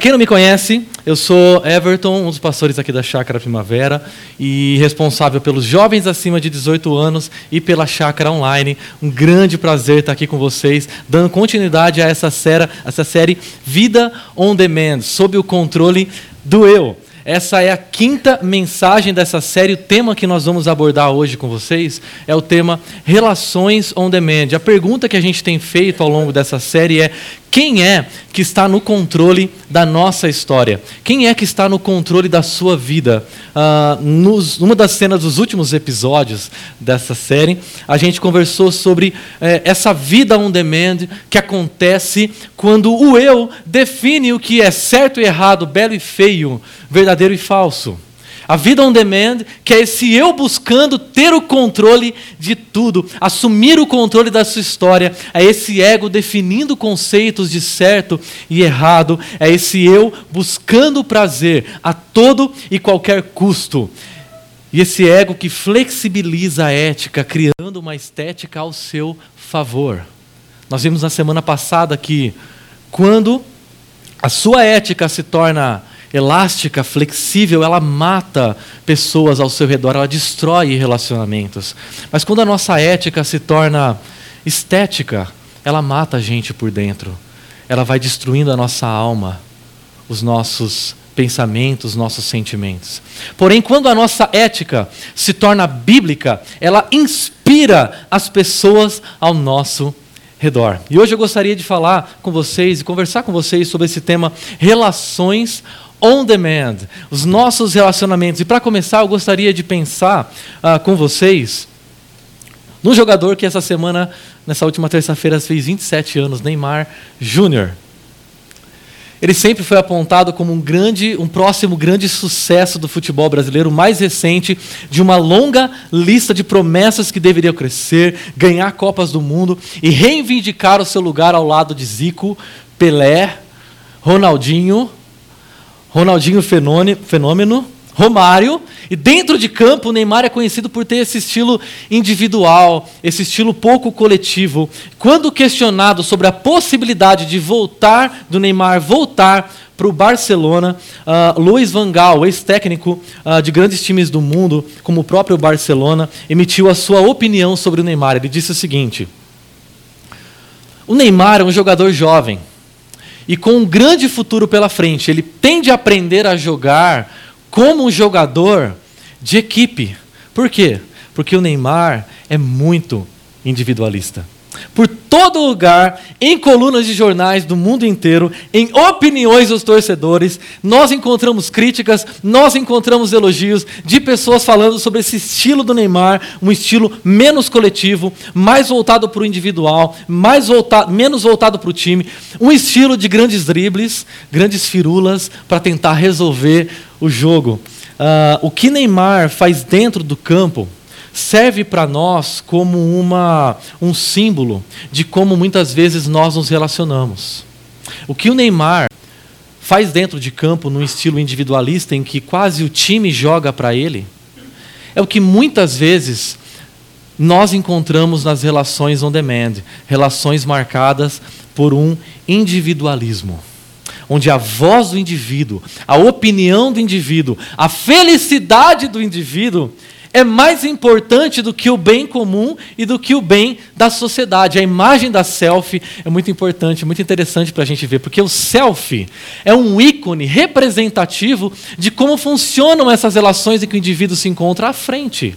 Para quem não me conhece, eu sou Everton, um dos pastores aqui da Chácara Primavera e responsável pelos jovens acima de 18 anos e pela Chácara Online. Um grande prazer estar aqui com vocês, dando continuidade a essa série, essa série Vida on Demand, sob o controle do eu. Essa é a quinta mensagem dessa série. O tema que nós vamos abordar hoje com vocês é o tema Relações on Demand. A pergunta que a gente tem feito ao longo dessa série é: quem é que está no controle da nossa história? Quem é que está no controle da sua vida? Uh, nos, numa das cenas dos últimos episódios dessa série, a gente conversou sobre eh, essa vida on demand que acontece quando o eu define o que é certo e errado, belo e feio, verdadeiro e falso. A vida on demand, que é esse eu buscando ter o controle de tudo, assumir o controle da sua história, é esse ego definindo conceitos de certo e errado, é esse eu buscando prazer a todo e qualquer custo. E esse ego que flexibiliza a ética, criando uma estética ao seu favor. Nós vimos na semana passada que quando a sua ética se torna elástica, flexível, ela mata pessoas ao seu redor, ela destrói relacionamentos. Mas quando a nossa ética se torna estética, ela mata a gente por dentro. Ela vai destruindo a nossa alma, os nossos pensamentos, nossos sentimentos. Porém, quando a nossa ética se torna bíblica, ela inspira as pessoas ao nosso redor. E hoje eu gostaria de falar com vocês e conversar com vocês sobre esse tema relações on demand, os nossos relacionamentos. E para começar, eu gostaria de pensar uh, com vocês num jogador que essa semana, nessa última terça-feira, fez 27 anos, Neymar Júnior. Ele sempre foi apontado como um grande, um próximo grande sucesso do futebol brasileiro, mais recente de uma longa lista de promessas que deveriam crescer, ganhar Copas do Mundo e reivindicar o seu lugar ao lado de Zico, Pelé, Ronaldinho, Ronaldinho Fenômeno, Romário, e dentro de campo o Neymar é conhecido por ter esse estilo individual, esse estilo pouco coletivo. Quando questionado sobre a possibilidade de voltar, do Neymar voltar para o Barcelona, uh, Luiz Van Gaal, ex-técnico uh, de grandes times do mundo, como o próprio Barcelona, emitiu a sua opinião sobre o Neymar. Ele disse o seguinte: O Neymar é um jogador jovem e com um grande futuro pela frente. Ele tende a aprender a jogar como um jogador de equipe. Por quê? Porque o Neymar é muito individualista por todo lugar, em colunas de jornais do mundo inteiro, em opiniões dos torcedores, nós encontramos críticas, nós encontramos elogios de pessoas falando sobre esse estilo do Neymar, um estilo menos coletivo, mais voltado para o individual, mais voltado, menos voltado para o time, um estilo de grandes dribles, grandes firulas para tentar resolver o jogo. Uh, o que Neymar faz dentro do campo serve para nós como uma, um símbolo de como muitas vezes nós nos relacionamos. O que o Neymar faz dentro de campo, num estilo individualista, em que quase o time joga para ele, é o que muitas vezes nós encontramos nas relações on demand relações marcadas por um individualismo. Onde a voz do indivíduo, a opinião do indivíduo, a felicidade do indivíduo é mais importante do que o bem comum e do que o bem da sociedade. A imagem da selfie é muito importante, muito interessante para a gente ver, porque o selfie é um ícone representativo de como funcionam essas relações em que o indivíduo se encontra à frente.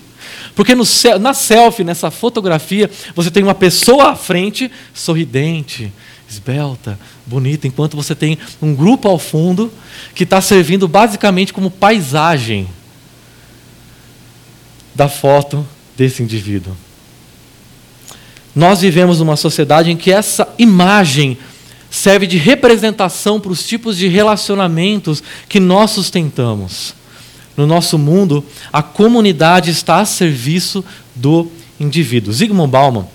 Porque no, na selfie, nessa fotografia, você tem uma pessoa à frente, sorridente, esbelta, bonita, enquanto você tem um grupo ao fundo que está servindo basicamente como paisagem da foto desse indivíduo. Nós vivemos numa sociedade em que essa imagem serve de representação para os tipos de relacionamentos que nós sustentamos. no nosso mundo, a comunidade está a serviço do indivíduo. Zygmunt Bauman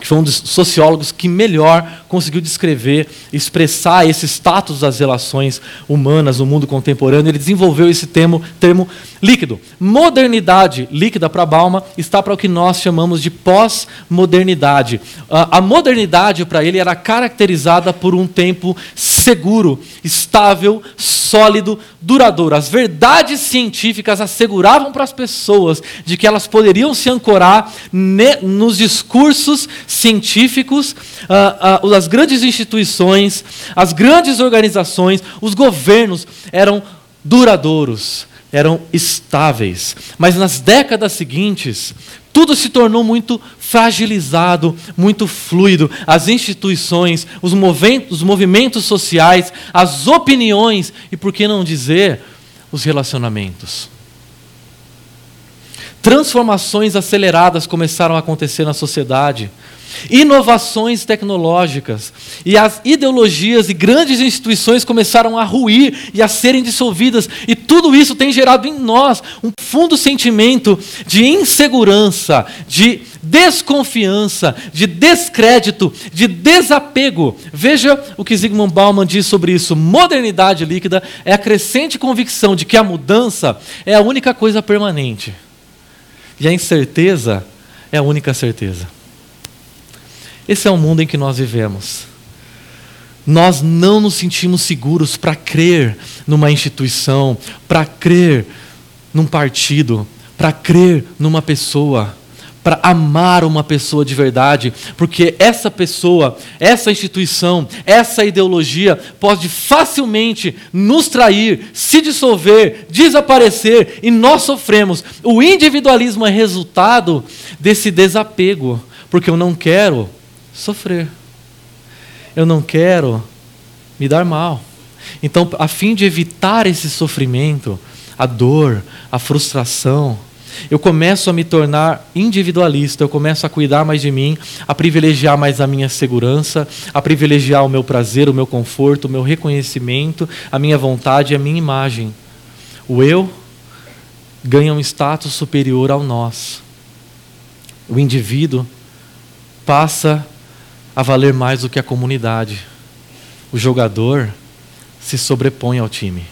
que foi um dos sociólogos que melhor conseguiu descrever, expressar esse status das relações humanas no mundo contemporâneo. Ele desenvolveu esse termo, termo líquido. Modernidade líquida para Balma está para o que nós chamamos de pós-modernidade. A modernidade para ele era caracterizada por um tempo seguro, estável, sólido, duradouro. As verdades científicas asseguravam para as pessoas de que elas poderiam se ancorar nos discursos científicos, uh, as grandes instituições, as grandes organizações, os governos eram duradouros, eram estáveis. Mas nas décadas seguintes, tudo se tornou muito fragilizado, muito fluido. As instituições, os movimentos, os movimentos sociais, as opiniões e, por que não dizer, os relacionamentos. Transformações aceleradas começaram a acontecer na sociedade inovações tecnológicas e as ideologias e grandes instituições começaram a ruir e a serem dissolvidas, e tudo isso tem gerado em nós um fundo sentimento de insegurança, de desconfiança, de descrédito, de desapego. Veja o que Zygmunt Bauman diz sobre isso. Modernidade líquida é a crescente convicção de que a mudança é a única coisa permanente. E a incerteza é a única certeza. Esse é o mundo em que nós vivemos. Nós não nos sentimos seguros para crer numa instituição, para crer num partido, para crer numa pessoa, para amar uma pessoa de verdade, porque essa pessoa, essa instituição, essa ideologia pode facilmente nos trair, se dissolver, desaparecer e nós sofremos. O individualismo é resultado desse desapego, porque eu não quero sofrer. Eu não quero me dar mal. Então, a fim de evitar esse sofrimento, a dor, a frustração, eu começo a me tornar individualista, eu começo a cuidar mais de mim, a privilegiar mais a minha segurança, a privilegiar o meu prazer, o meu conforto, o meu reconhecimento, a minha vontade a minha imagem. O eu ganha um status superior ao nós. O indivíduo passa a valer mais do que a comunidade. O jogador se sobrepõe ao time.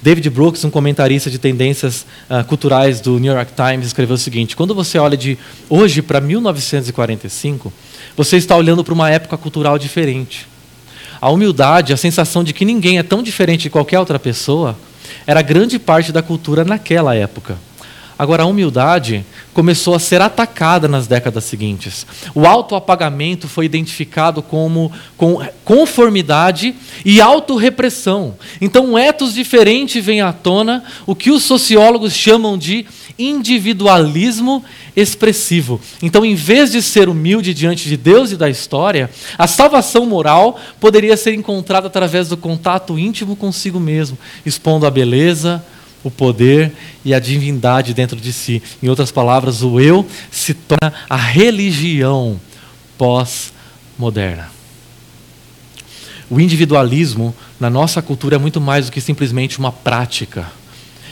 David Brooks, um comentarista de tendências uh, culturais do New York Times, escreveu o seguinte: quando você olha de hoje para 1945, você está olhando para uma época cultural diferente. A humildade, a sensação de que ninguém é tão diferente de qualquer outra pessoa, era grande parte da cultura naquela época. Agora, a humildade começou a ser atacada nas décadas seguintes. O autoapagamento foi identificado como com conformidade e autorrepressão. Então, um ethos diferente vem à tona, o que os sociólogos chamam de individualismo expressivo. Então, em vez de ser humilde diante de Deus e da história, a salvação moral poderia ser encontrada através do contato íntimo consigo mesmo, expondo a beleza, o poder e a divindade dentro de si. Em outras palavras, o eu se torna a religião pós-moderna. O individualismo na nossa cultura é muito mais do que simplesmente uma prática.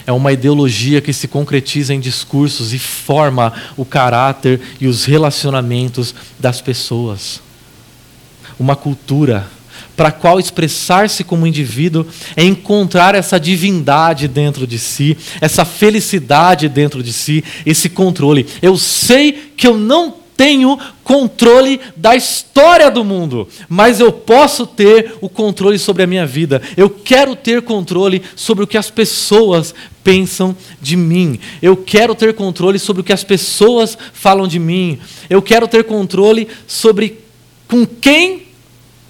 É uma ideologia que se concretiza em discursos e forma o caráter e os relacionamentos das pessoas. Uma cultura para a qual expressar-se como indivíduo é encontrar essa divindade dentro de si, essa felicidade dentro de si, esse controle. Eu sei que eu não tenho controle da história do mundo, mas eu posso ter o controle sobre a minha vida. Eu quero ter controle sobre o que as pessoas pensam de mim. Eu quero ter controle sobre o que as pessoas falam de mim. Eu quero ter controle sobre com quem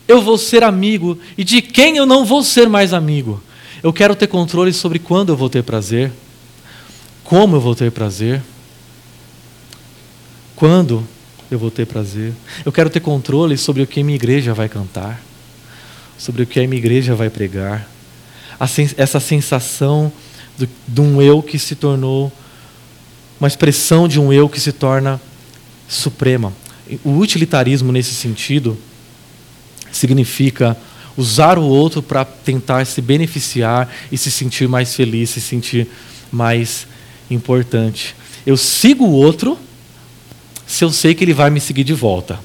eu vou ser amigo e de quem eu não vou ser mais amigo. Eu quero ter controle sobre quando eu vou ter prazer, como eu vou ter prazer, quando eu vou ter prazer. Eu quero ter controle sobre o que minha igreja vai cantar, sobre o que a minha igreja vai pregar. Essa sensação de um eu que se tornou uma expressão de um eu que se torna suprema. O utilitarismo nesse sentido significa usar o outro para tentar se beneficiar e se sentir mais feliz, se sentir mais importante. Eu sigo o outro se eu sei que ele vai me seguir de volta.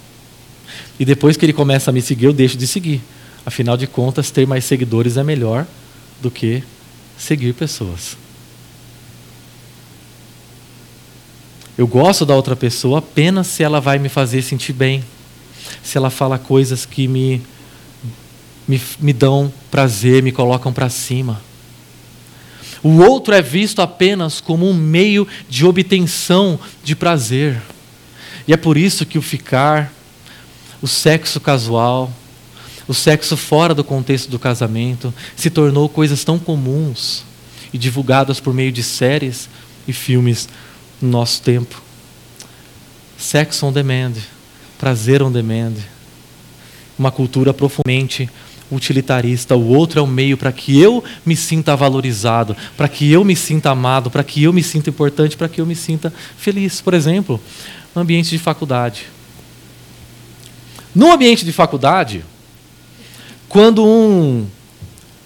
E depois que ele começa a me seguir, eu deixo de seguir. Afinal de contas, ter mais seguidores é melhor do que seguir pessoas. Eu gosto da outra pessoa apenas se ela vai me fazer sentir bem, se ela fala coisas que me, me, me dão prazer, me colocam para cima. O outro é visto apenas como um meio de obtenção de prazer. E é por isso que o ficar, o sexo casual, o sexo fora do contexto do casamento se tornou coisas tão comuns e divulgadas por meio de séries e filmes no nosso tempo. Sex on demand, prazer on demand. Uma cultura profundamente utilitarista. O outro é o meio para que eu me sinta valorizado, para que eu me sinta amado, para que eu me sinta importante, para que eu me sinta feliz. Por exemplo, no ambiente de faculdade. No ambiente de faculdade, quando um,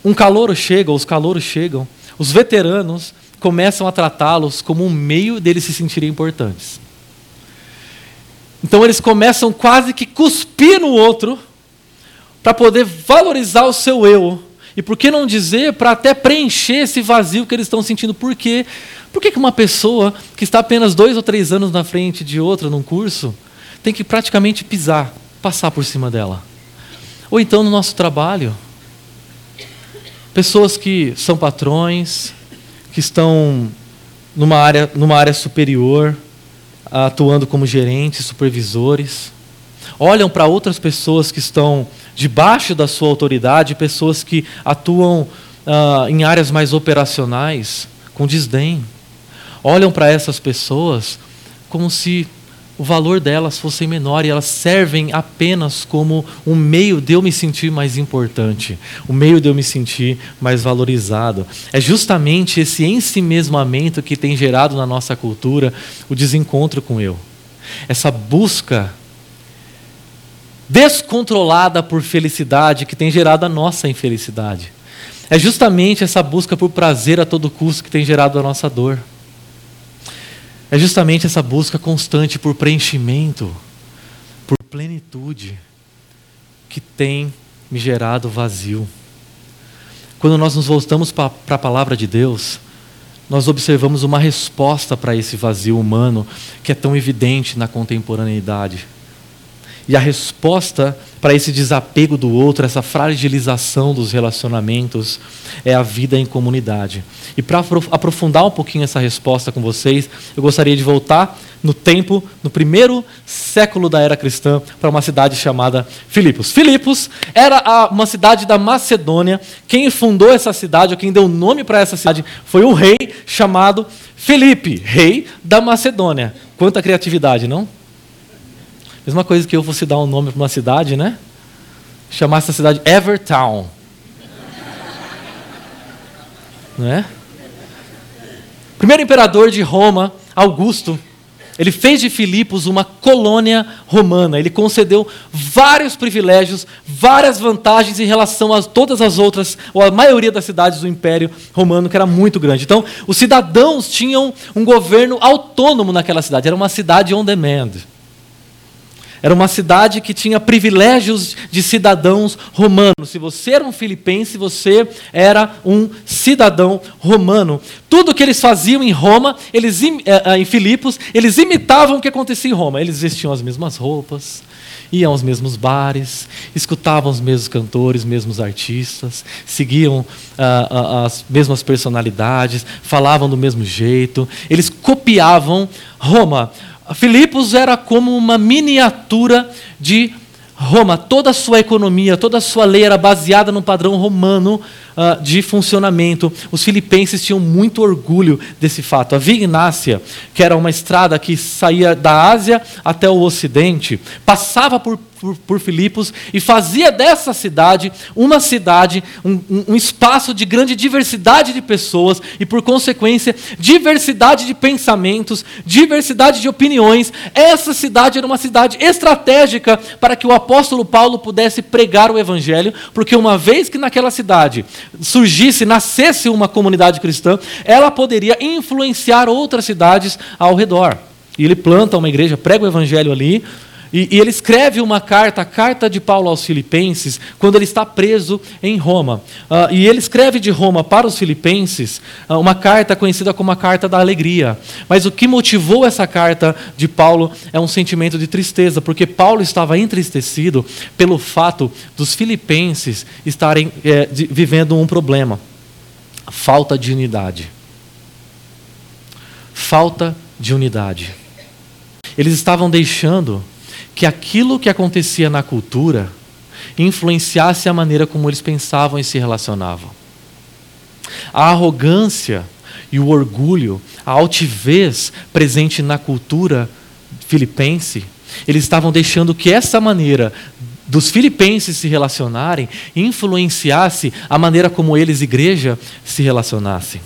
um calouro chega, os calouros chegam, os veteranos começam a tratá-los como um meio deles se sentirem importantes. Então eles começam quase que cuspir no outro para poder valorizar o seu eu. E por que não dizer para até preencher esse vazio que eles estão sentindo? Por quê? Por que uma pessoa que está apenas dois ou três anos na frente de outra num curso tem que praticamente pisar, passar por cima dela? Ou então no nosso trabalho, pessoas que são patrões, que estão numa área, numa área superior, atuando como gerentes, supervisores, olham para outras pessoas que estão debaixo da sua autoridade, pessoas que atuam uh, em áreas mais operacionais, com desdém. Olham para essas pessoas como se o valor delas fosse menor e elas servem apenas como um meio de eu me sentir mais importante, um meio de eu me sentir mais valorizado. É justamente esse ensimesmamento que tem gerado na nossa cultura o desencontro com eu. Essa busca descontrolada por felicidade que tem gerado a nossa infelicidade. É justamente essa busca por prazer a todo custo que tem gerado a nossa dor. É justamente essa busca constante por preenchimento, por plenitude, que tem me gerado vazio. Quando nós nos voltamos para a palavra de Deus, nós observamos uma resposta para esse vazio humano que é tão evidente na contemporaneidade. E a resposta para esse desapego do outro, essa fragilização dos relacionamentos, é a vida em comunidade. E para aprofundar um pouquinho essa resposta com vocês, eu gostaria de voltar no tempo, no primeiro século da era cristã, para uma cidade chamada Filipos. Filipos era uma cidade da Macedônia. Quem fundou essa cidade, ou quem deu nome para essa cidade, foi um rei chamado Filipe, rei da Macedônia. Quanta criatividade, não? Mesma coisa que eu fosse dar um nome para uma cidade, né? Chamar essa cidade Evertown. Não é? Primeiro imperador de Roma, Augusto, ele fez de Filipos uma colônia romana. Ele concedeu vários privilégios, várias vantagens em relação a todas as outras, ou a maioria das cidades do Império Romano, que era muito grande. Então, os cidadãos tinham um governo autônomo naquela cidade. Era uma cidade on demand. Era uma cidade que tinha privilégios de cidadãos romanos. Se você era um filipense, você era um cidadão romano. Tudo que eles faziam em Roma, eles eh, eh, em Filipos, eles imitavam o que acontecia em Roma. Eles vestiam as mesmas roupas, iam aos mesmos bares, escutavam os mesmos cantores, os mesmos artistas, seguiam ah, ah, as mesmas personalidades, falavam do mesmo jeito. Eles copiavam Roma. Filipos era como uma miniatura de Roma. Toda a sua economia, toda a sua lei era baseada no padrão romano, uh, de funcionamento. Os filipenses tinham muito orgulho desse fato. A Via Ignácia, que era uma estrada que saía da Ásia até o Ocidente, passava por por, por Filipos e fazia dessa cidade uma cidade, um, um, espaço de grande diversidade de pessoas e, por consequência, diversidade de pensamentos, diversidade de opiniões. Essa cidade era uma cidade estratégica para que o apóstolo Paulo pudesse pregar o evangelho, porque uma vez que naquela cidade surgisse, nascesse uma comunidade cristã, ela poderia influenciar outras cidades ao redor. E ele planta uma igreja, prega o evangelho ali, e, e, ele escreve uma carta, a carta de Paulo aos Filipenses, quando ele está preso em Roma. Uh, e ele escreve de Roma para os Filipenses uh, uma carta conhecida como a carta da alegria. Mas o que motivou essa carta de Paulo é um sentimento de tristeza, porque Paulo estava entristecido pelo fato dos Filipenses estarem é, de, vivendo um problema: falta de unidade. Falta de unidade. Eles estavam deixando que aquilo que acontecia na cultura influenciasse a maneira como eles pensavam e se relacionavam. A arrogância e o orgulho, a altivez presente na cultura filipense, eles estavam deixando que essa maneira dos filipenses se relacionarem influenciasse a maneira como eles, igreja, se relacionassem.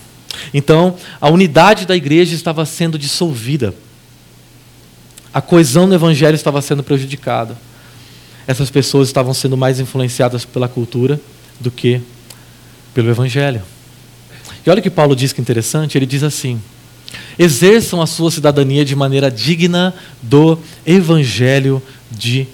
Então, a unidade da igreja estava sendo dissolvida a coesão do evangelho estava sendo prejudicada. Essas pessoas estavam sendo mais influenciadas pela cultura do que pelo evangelho. E olha o que Paulo diz que é interessante, ele diz assim: exerçam a sua cidadania de maneira digna do evangelho de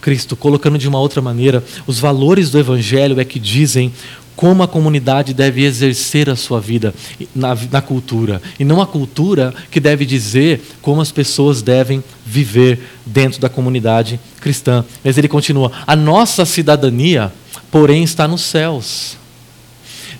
Cristo. Colocando de uma outra maneira, os valores do evangelho é que dizem como a comunidade deve exercer a sua vida na, na, cultura. E não a cultura que deve dizer como as pessoas devem viver dentro da comunidade cristã. Mas ele continua: a nossa cidadania, porém, está nos céus.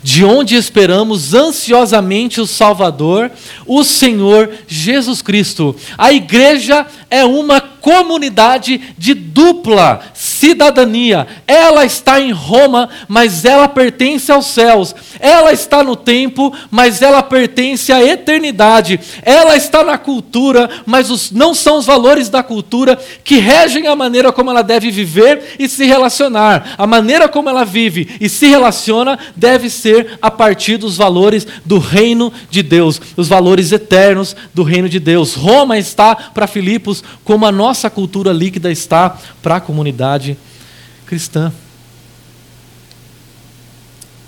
De onde esperamos ansiosamente o Salvador, o Senhor Jesus Cristo. A igreja é uma comunidade de dupla cidadania. Ela está em Roma, mas ela pertence aos céus. Ela está no tempo, mas ela pertence à eternidade. Ela está na cultura, mas os, não são os valores da cultura que regem a maneira como ela deve viver e se relacionar. A maneira como ela vive e se relaciona deve ser a partir dos valores do reino de Deus, os valores eternos do reino de Deus. Roma está para Filipos como a nossa nossa cultura líquida está para a comunidade cristã.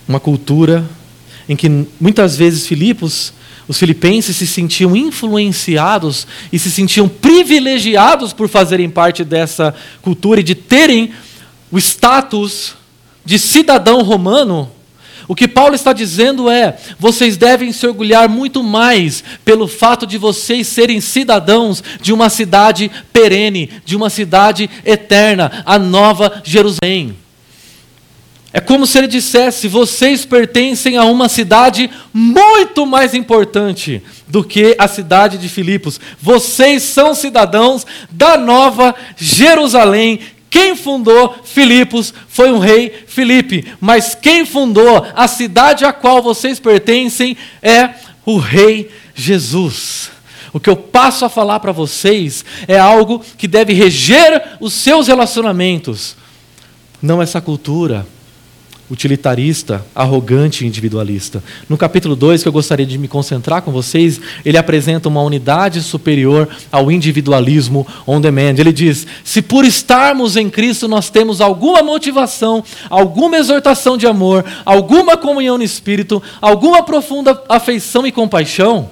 Uma cultura em que muitas vezes Filipos, os filipenses se sentiam influenciados e se sentiam privilegiados por fazerem parte dessa cultura e de terem o status de cidadão romano o que Paulo está dizendo é: vocês devem se orgulhar muito mais pelo fato de vocês serem cidadãos de uma cidade perene, de uma cidade eterna, a Nova Jerusalém. É como se ele dissesse: vocês pertencem a uma cidade muito mais importante do que a cidade de Filipos. Vocês são cidadãos da Nova Jerusalém, quem fundou Filipos foi um rei Filipe, mas quem fundou a cidade a qual vocês pertencem é o rei Jesus. O que eu passo a falar para vocês é algo que deve reger os seus relacionamentos, não essa cultura, utilitarista, arrogante e individualista. No capítulo 2, que eu gostaria de me concentrar com vocês, ele apresenta uma unidade superior ao individualismo on demand. Ele diz: se por estarmos em Cristo nós temos alguma motivação, alguma exortação de amor, alguma comunhão no espírito, alguma profunda afeição e compaixão,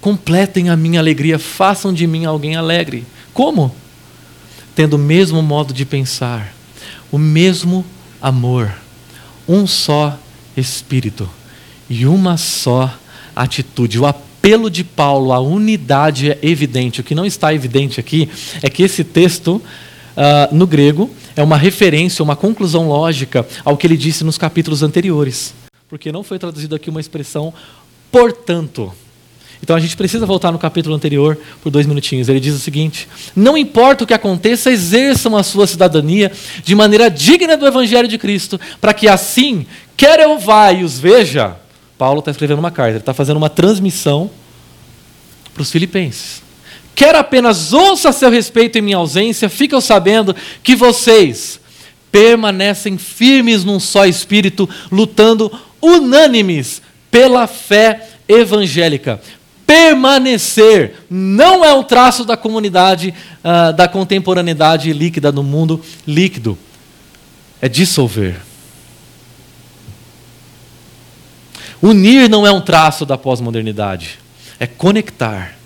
completem a minha alegria, façam de mim alguém alegre. Como? Tendo o mesmo modo de pensar, o mesmo amor, um só espírito e uma só atitude. O apelo de Paulo à unidade é evidente. O que não está evidente aqui é que esse texto, uh, no grego, é uma referência, uma conclusão lógica ao que ele disse nos capítulos anteriores. Porque não foi traduzido aqui uma expressão portanto. Então a gente precisa voltar no capítulo anterior por dois minutinhos. Ele diz o seguinte: Não importa o que aconteça, exerçam a sua cidadania de maneira digna do Evangelho de Cristo, para que assim, quer eu vá e os veja. Paulo está escrevendo uma carta, ele está fazendo uma transmissão para os filipenses. Quer apenas ouça a seu respeito em minha ausência, ficam sabendo que vocês permanecem firmes num só espírito, lutando unânimes pela fé evangélica. Permanecer não é um traço da comunidade, uh, da contemporaneidade líquida no mundo líquido. É dissolver. Unir não é um traço da pós-modernidade. É conectar,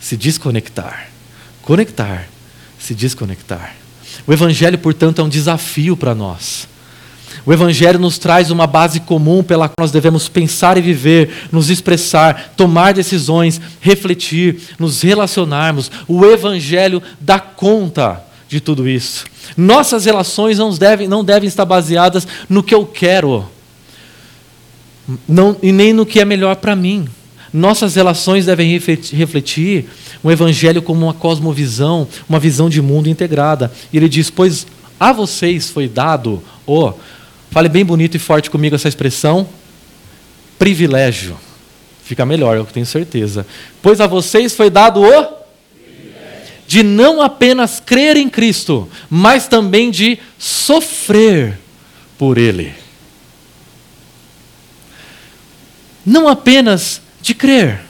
se desconectar. Conectar, se desconectar. O Evangelho, portanto, é um desafio para nós. O Evangelho nos traz uma base comum pela qual nós devemos pensar e viver, nos expressar, tomar decisões, refletir, nos relacionarmos. O Evangelho dá conta de tudo isso. Nossas relações não devem, não devem estar baseadas no que eu quero, não, e nem no que é melhor para mim. Nossas relações devem refletir o Evangelho como uma cosmovisão, uma visão de mundo integrada. E ele diz: Pois a vocês foi dado o. Fale bem bonito e forte comigo essa expressão. Privilégio. Fica melhor, eu tenho certeza. Pois a vocês foi dado o de não apenas crer em Cristo, mas também de sofrer por Ele. Não apenas de crer.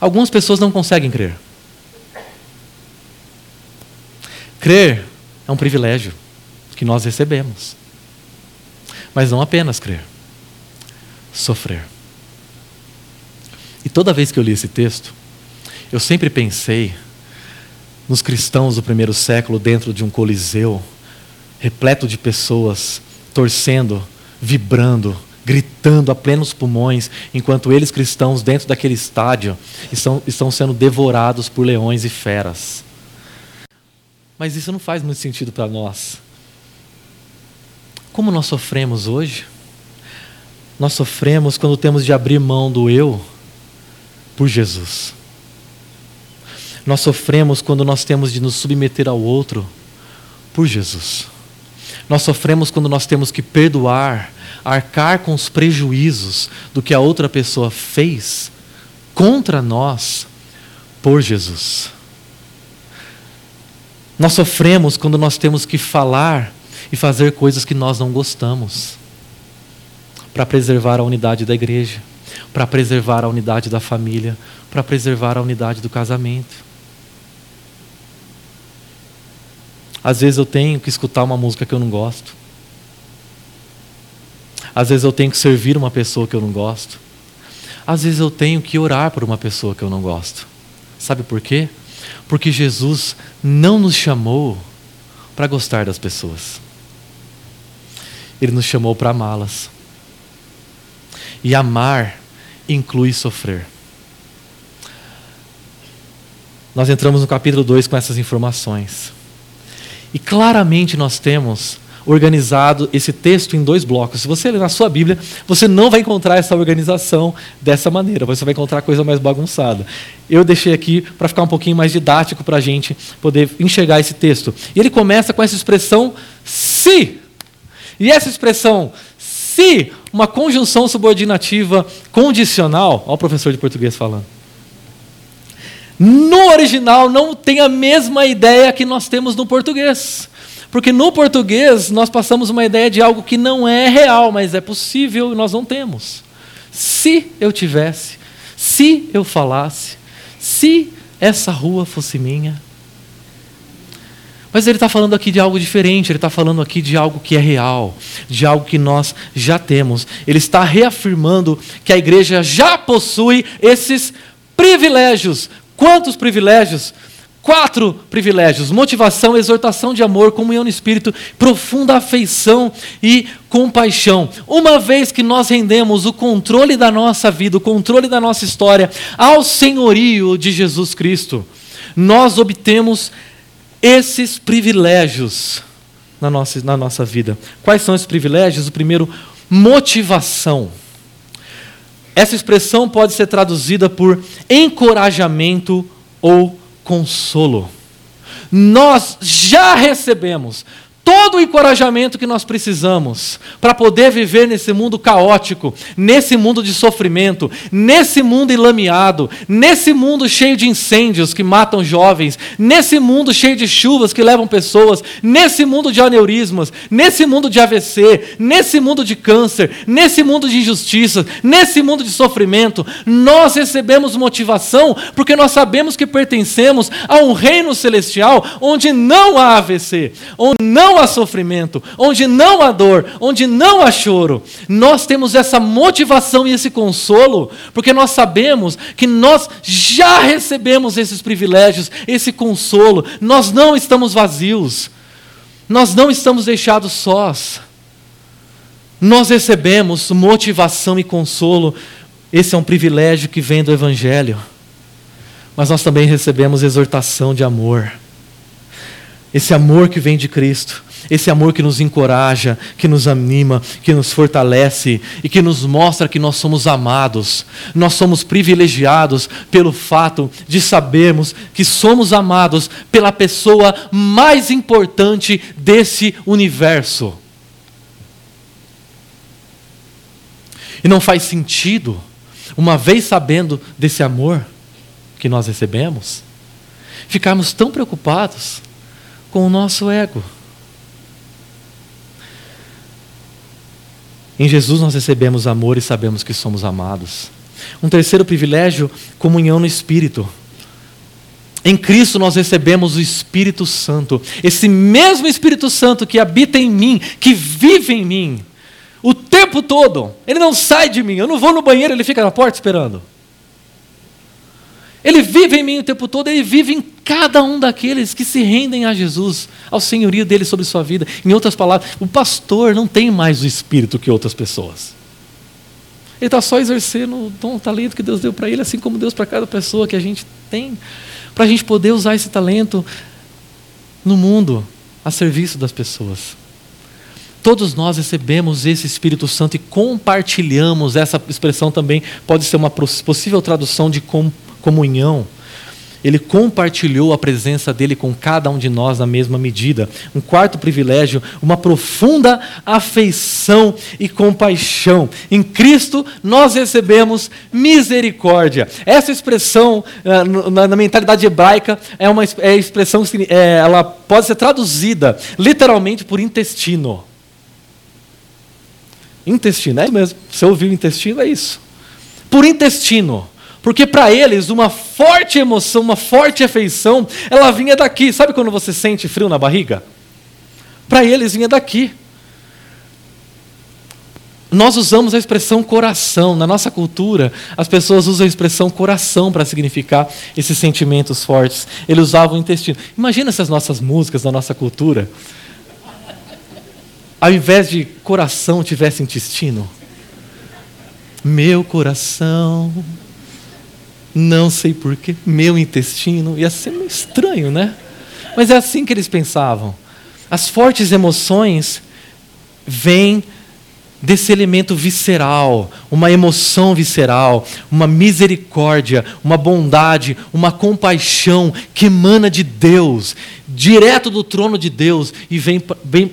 Algumas pessoas não conseguem crer. Crer é um privilégio que nós recebemos. Mas não apenas crer, sofrer. E toda vez que eu li esse texto, eu sempre pensei nos cristãos do primeiro século dentro de um coliseu, repleto de pessoas torcendo, vibrando, gritando a plenos pulmões, enquanto eles cristãos dentro daquele estádio estão, estão sendo devorados por leões e feras. Mas isso não faz muito sentido para nós. Como nós sofremos hoje? Nós sofremos quando temos de abrir mão do eu por Jesus. Nós sofremos quando nós temos de nos submeter ao outro por Jesus. Nós sofremos quando nós temos que perdoar, arcar com os prejuízos do que a outra pessoa fez contra nós por Jesus. Nós sofremos quando nós temos que falar e fazer coisas que nós não gostamos para preservar a unidade da igreja, para preservar a unidade da família, para preservar a unidade do casamento. Às vezes eu tenho que escutar uma música que eu não gosto. Às vezes eu tenho que servir uma pessoa que eu não gosto. Às vezes eu tenho que orar por uma pessoa que eu não gosto. Sabe por quê? Porque Jesus não nos chamou para gostar das pessoas. Ele nos chamou para amá-las. E amar inclui sofrer. Nós entramos no capítulo 2 com essas informações. E claramente nós temos organizado esse texto em dois blocos. Se você ler na sua Bíblia, você não vai encontrar essa organização dessa maneira, você vai encontrar coisa mais bagunçada. Eu deixei aqui para ficar um pouquinho mais didático para a gente poder enxergar esse texto. E ele começa com essa expressão se. E essa expressão se, uma conjunção subordinativa condicional, olha o professor de português falando. No original não tem a mesma ideia que nós temos no português. Porque no português nós passamos uma ideia de algo que não é real, mas é possível e nós não temos. Se eu tivesse, se eu falasse, se essa rua fosse minha. Mas ele está falando aqui de algo diferente, ele está falando aqui de algo que é real, de algo que nós já temos. Ele está reafirmando que a igreja já possui esses privilégios. Quantos privilégios? Quatro privilégios: motivação, exortação de amor, comunhão no espírito, profunda afeição e compaixão. Uma vez que nós rendemos o controle da nossa vida, o controle da nossa história ao senhorio de Jesus Cristo, nós obtemos esses privilégios na nossa, na nossa vida. Quais são esses privilégios? O primeiro, motivação. essa expressão pode ser traduzida por encorajamento ou consolo. Nós já recebemos todo o encorajamento que nós precisamos para poder viver nesse mundo caótico, nesse mundo de sofrimento, nesse mundo enlameado, nesse mundo cheio de incêndios que matam jovens, nesse mundo cheio de chuvas que levam pessoas, nesse mundo de aneurismas, nesse mundo de AVC, nesse mundo de câncer, nesse mundo de injustiças, nesse mundo de sofrimento, nós recebemos motivação porque nós sabemos que pertencemos a um reino celestial onde não há AVC, onde não há sofrimento, onde não há dor, onde não há choro, nós temos essa motivação e esse consolo, porque nós sabemos que nós já recebemos esses privilégios, esse consolo, nós não estamos vazios, nós não estamos deixados sós. Nós recebemos motivação e consolo, esse é um privilégio que vem do Evangelho, mas nós também recebemos exortação de amor. Esse amor que vem de Cristo, esse amor que nos encoraja, que nos anima, que nos fortalece e que nos mostra que nós somos amados. Nós somos privilegiados pelo fato de sabermos que somos amados pela pessoa mais importante desse universo. E não faz sentido, uma vez sabendo desse amor que nós recebemos, ficarmos tão preocupados com o nosso ego. Em Jesus nós recebemos amor e sabemos que somos amados. Um terceiro privilégio, comunhão no Espírito. Em Cristo nós recebemos o Espírito Santo, esse mesmo Espírito Santo que habita em mim, que vive em mim, o tempo todo. Ele não sai de mim, eu não vou no banheiro, ele fica na porta esperando. Ele vive em mim o tempo todo, ele vive em cada um daqueles que se rendem a Jesus, ao senhorio dele sobre sua vida. Em outras palavras, o pastor não tem mais o espírito que outras pessoas. Ele está só exercendo o dom, o talento que Deus deu para ele, assim como Deus para cada pessoa que a gente tem, para a gente poder usar esse talento no mundo, a serviço das pessoas. Todos nós recebemos esse Espírito Santo e compartilhamos, essa expressão também pode ser uma possível tradução de comunhão. Ele compartilhou a presença dele com cada um de nós na mesma medida. Um quarto privilégio, uma profunda afeição e compaixão. Em Cristo nós recebemos misericórdia. Essa expressão eh, na, mentalidade hebraica é uma é expressão é, ela pode ser traduzida literalmente por intestino. Intestino, é mesmo. Você ouviu intestino? É isso. Por intestino. Porque para eles, uma forte emoção, uma forte afeição, ela vinha daqui. Sabe quando você sente frio na barriga? Para eles vinha daqui. Nós usamos a expressão coração. Na nossa cultura, as pessoas usam a expressão coração para significar esses sentimentos fortes. Eles usavam o intestino. Imagina se as nossas músicas da nossa cultura, ao invés de coração, tivesse intestino. Meu coração não sei porquê, meu intestino. Ia ser meio estranho, né? Mas é assim que eles pensavam. As fortes emoções vêm desse elemento visceral, uma emoção visceral, uma misericórdia, uma bondade, uma compaixão que emana de Deus, direto do trono de Deus e vem,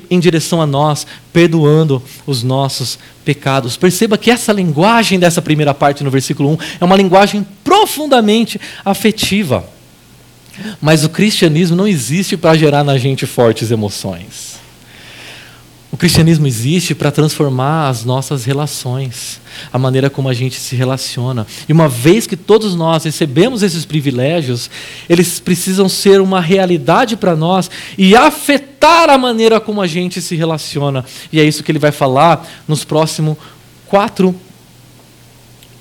em direção a nós, perdoando os nossos pecados. Perceba que essa linguagem dessa primeira parte no versículo 1 é uma linguagem profundamente afetiva. Mas o cristianismo não existe para gerar na gente fortes emoções. O cristianismo existe para transformar as nossas relações, a maneira como a gente se relaciona. E uma vez que todos nós recebemos esses privilégios, eles precisam ser uma realidade para nós e afetar a maneira como a gente se relaciona. E é isso que ele vai falar nos próximos quatro,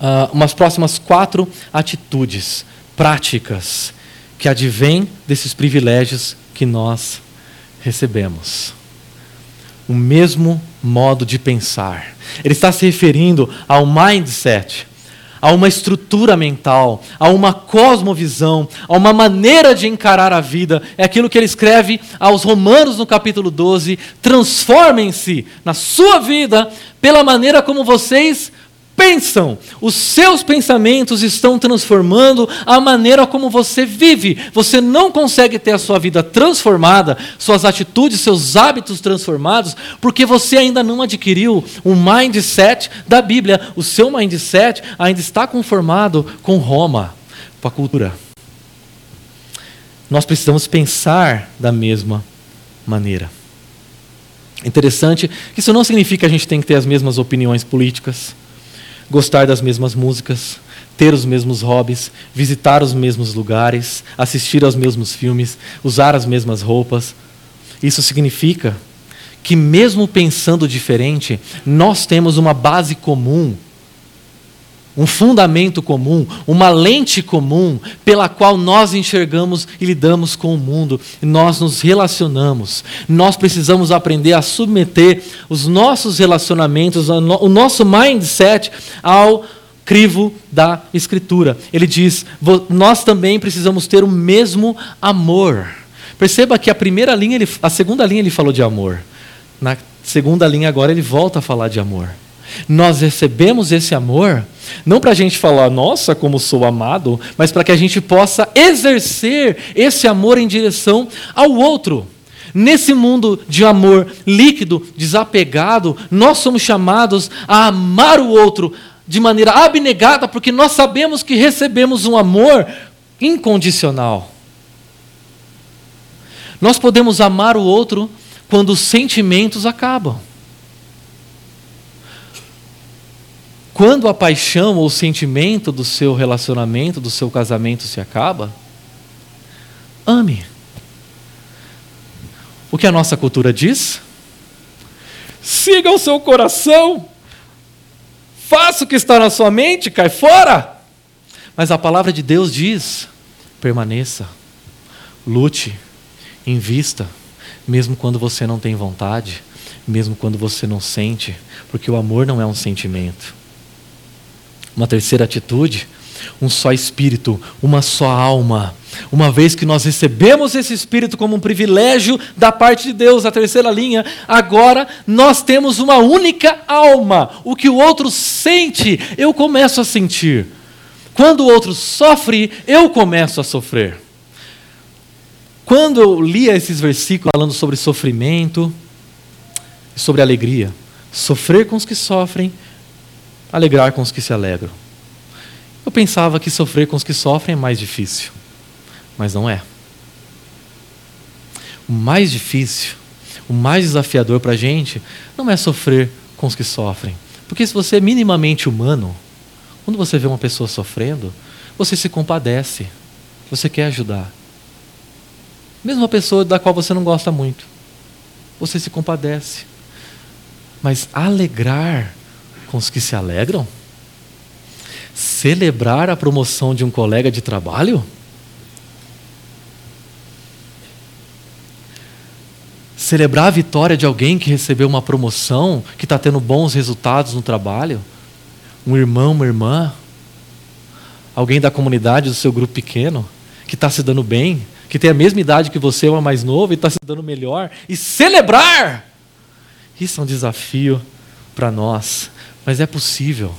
uh, umas próximas quatro atitudes práticas que advêm desses privilégios que nós recebemos o mesmo modo de pensar. Ele está se referindo ao mindset, a uma estrutura mental, a uma cosmovisão, a uma maneira de encarar a vida. É aquilo que ele escreve aos Romanos no capítulo 12: transformem-se na sua vida pela maneira como vocês pensam. Os seus pensamentos estão transformando a maneira como você vive. Você não consegue ter a sua vida transformada, suas atitudes, seus hábitos transformados, porque você ainda não adquiriu o mindset da Bíblia. O seu mindset ainda está conformado com Roma, com a cultura. Nós precisamos pensar da mesma maneira. Interessante que isso não significa que a gente tem que ter as mesmas opiniões políticas gostar das mesmas músicas, ter os mesmos hobbies, visitar os mesmos lugares, assistir aos mesmos filmes, usar as mesmas roupas. Isso significa que, mesmo pensando diferente, nós temos uma base comum um fundamento comum, uma lente comum pela qual nós enxergamos e lidamos com o mundo, nós nos relacionamos. Nós precisamos aprender a submeter os nossos relacionamentos, o nosso mindset ao crivo da Escritura. Ele diz: nós também precisamos ter o mesmo amor. Perceba que a primeira linha, a segunda linha ele falou de amor. Na segunda linha agora ele volta a falar de amor. Nós recebemos esse amor não para a gente falar, nossa, como sou amado, mas para que a gente possa exercer esse amor em direção ao outro. Nesse mundo de amor líquido, desapegado, nós somos chamados a amar o outro de maneira abnegada, porque nós sabemos que recebemos um amor incondicional. Nós podemos amar o outro quando os sentimentos acabam. Quando a paixão ou o sentimento do seu relacionamento, do seu casamento se acaba, ame. O que a nossa cultura diz? Siga o seu coração, faça o que está na sua mente, cai fora. Mas a palavra de Deus diz: permaneça, lute, invista, mesmo quando você não tem vontade, mesmo quando você não sente, porque o amor não é um sentimento. Uma terceira atitude, um só espírito, uma só alma. Uma vez que nós recebemos esse espírito como um privilégio da parte de Deus, a terceira linha, agora nós temos uma única alma. O que o outro sente, eu começo a sentir. Quando o outro sofre, eu começo a sofrer. Quando eu lia esses versículos falando sobre sofrimento e sobre alegria, sofrer com os que sofrem alegrar com os que se alegram. Eu pensava que sofrer com os que sofrem é mais difícil, mas não é. O mais difícil, o mais desafiador para a gente, não é sofrer com os que sofrem. Porque se você é minimamente humano, quando você vê uma pessoa sofrendo, você se compadece, você quer ajudar. Mesmo uma pessoa da qual você não gosta muito, você se compadece. Mas alegrar com os que se alegram? Celebrar a promoção de um colega de trabalho? Celebrar a vitória de alguém que recebeu uma promoção, que está tendo bons resultados no trabalho? Um irmão, uma irmã? Alguém da comunidade, do seu grupo pequeno, que está se dando bem, que tem a mesma idade que você, ou é mais novo, e está se dando melhor? E celebrar! Isso é um desafio para nós mas é possível,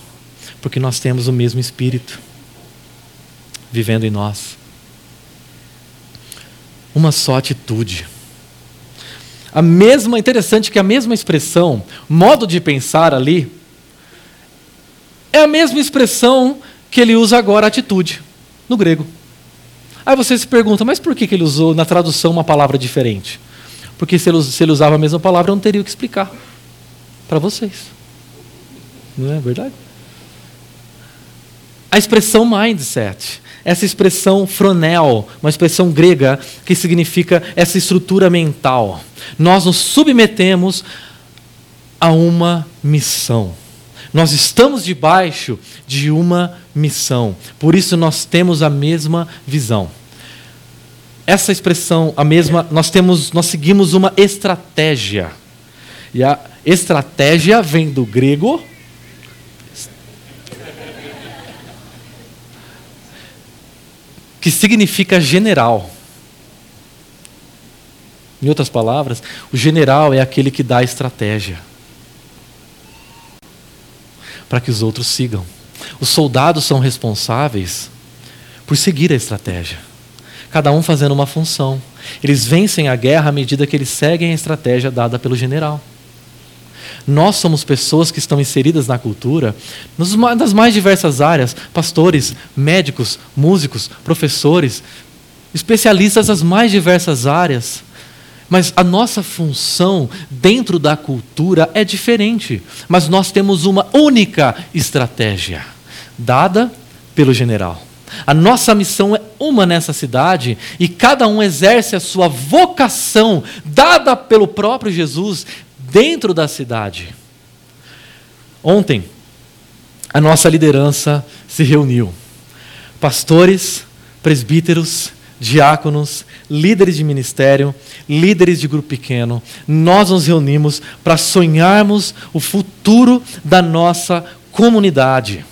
porque nós temos o mesmo Espírito vivendo em nós. Uma só atitude. A mesma, interessante que a mesma expressão, modo de pensar ali, é a mesma expressão que ele usa agora, atitude, no grego. Aí você se pergunta, mas por que ele usou na tradução uma palavra diferente? Porque se ele, se ele usava a mesma palavra, eu não teria o que explicar para vocês. Não é verdade? A expressão mindset, essa expressão fronel, uma expressão grega que significa essa estrutura mental. Nós nos submetemos a uma missão. Nós estamos debaixo de uma missão. Por isso nós temos a mesma visão. Essa expressão, a mesma, nós temos, nós seguimos uma estratégia. E a estratégia vem do grego que significa general. Em outras palavras, o general é aquele que dá a estratégia. para que os outros sigam. Os soldados são responsáveis por seguir a estratégia, cada um fazendo uma função. Eles vencem a guerra à medida que eles seguem a estratégia dada pelo general. Nós somos pessoas que estão inseridas na cultura nas mais diversas áreas: pastores, médicos, músicos, professores, especialistas das mais diversas áreas. Mas a nossa função dentro da cultura é diferente. Mas nós temos uma única estratégia, dada pelo general. A nossa missão é uma nessa cidade e cada um exerce a sua vocação, dada pelo próprio Jesus, dentro da cidade. Ontem, a nossa liderança se reuniu. Pastores, presbíteros, diáconos, líderes de ministério, líderes de grupo pequeno, nós nos reunimos para sonharmos o futuro da nossa comunidade.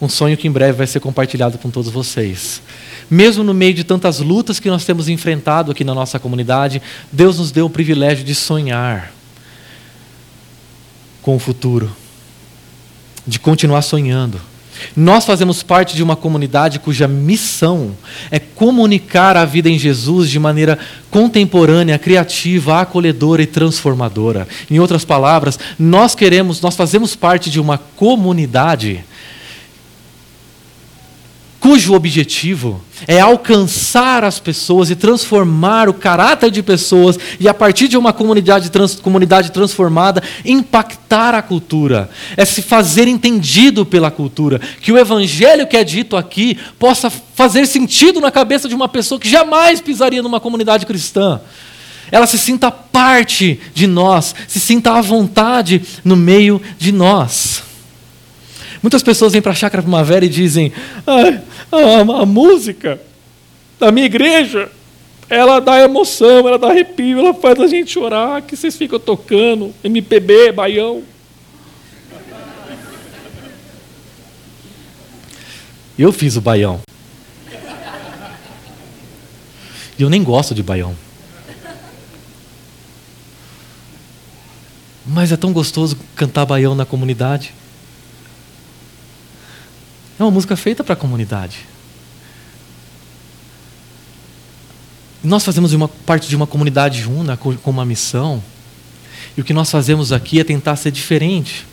Um sonho que em breve vai ser compartilhado com todos vocês. Mesmo no meio de tantas lutas que nós temos enfrentado aqui na nossa comunidade, Deus nos deu o privilégio de sonhar com o futuro, de continuar sonhando nós fazemos parte de uma comunidade cuja missão é comunicar a vida em Jesus de maneira contemporânea, criativa, acolhedora e transformadora. Em outras palavras, nós queremos, nós fazemos parte de uma comunidade cujo objetivo é alcançar as pessoas e transformar o caráter de pessoas e, a partir de uma comunidade, trans, comunidade transformada, impactar a cultura, é se fazer entendido pela cultura, que o evangelho que é dito aqui possa fazer sentido na cabeça de uma pessoa que jamais pisaria numa comunidade cristã. Ela se sinta parte de nós, se sinta à vontade no meio de nós. Muitas pessoas vêm para a Chácara Primavera e dizem: ah, a, a música da minha igreja, ela dá emoção, ela dá arrepio, ela faz a gente chorar, que vocês ficam tocando MPB, baião. Eu fiz o baião. E eu nem gosto de baião. Mas é tão gostoso cantar baião na comunidade. É uma música feita para a comunidade. Nós fazemos uma parte de uma comunidade una com uma missão. E o que nós fazemos aqui é tentar ser diferente.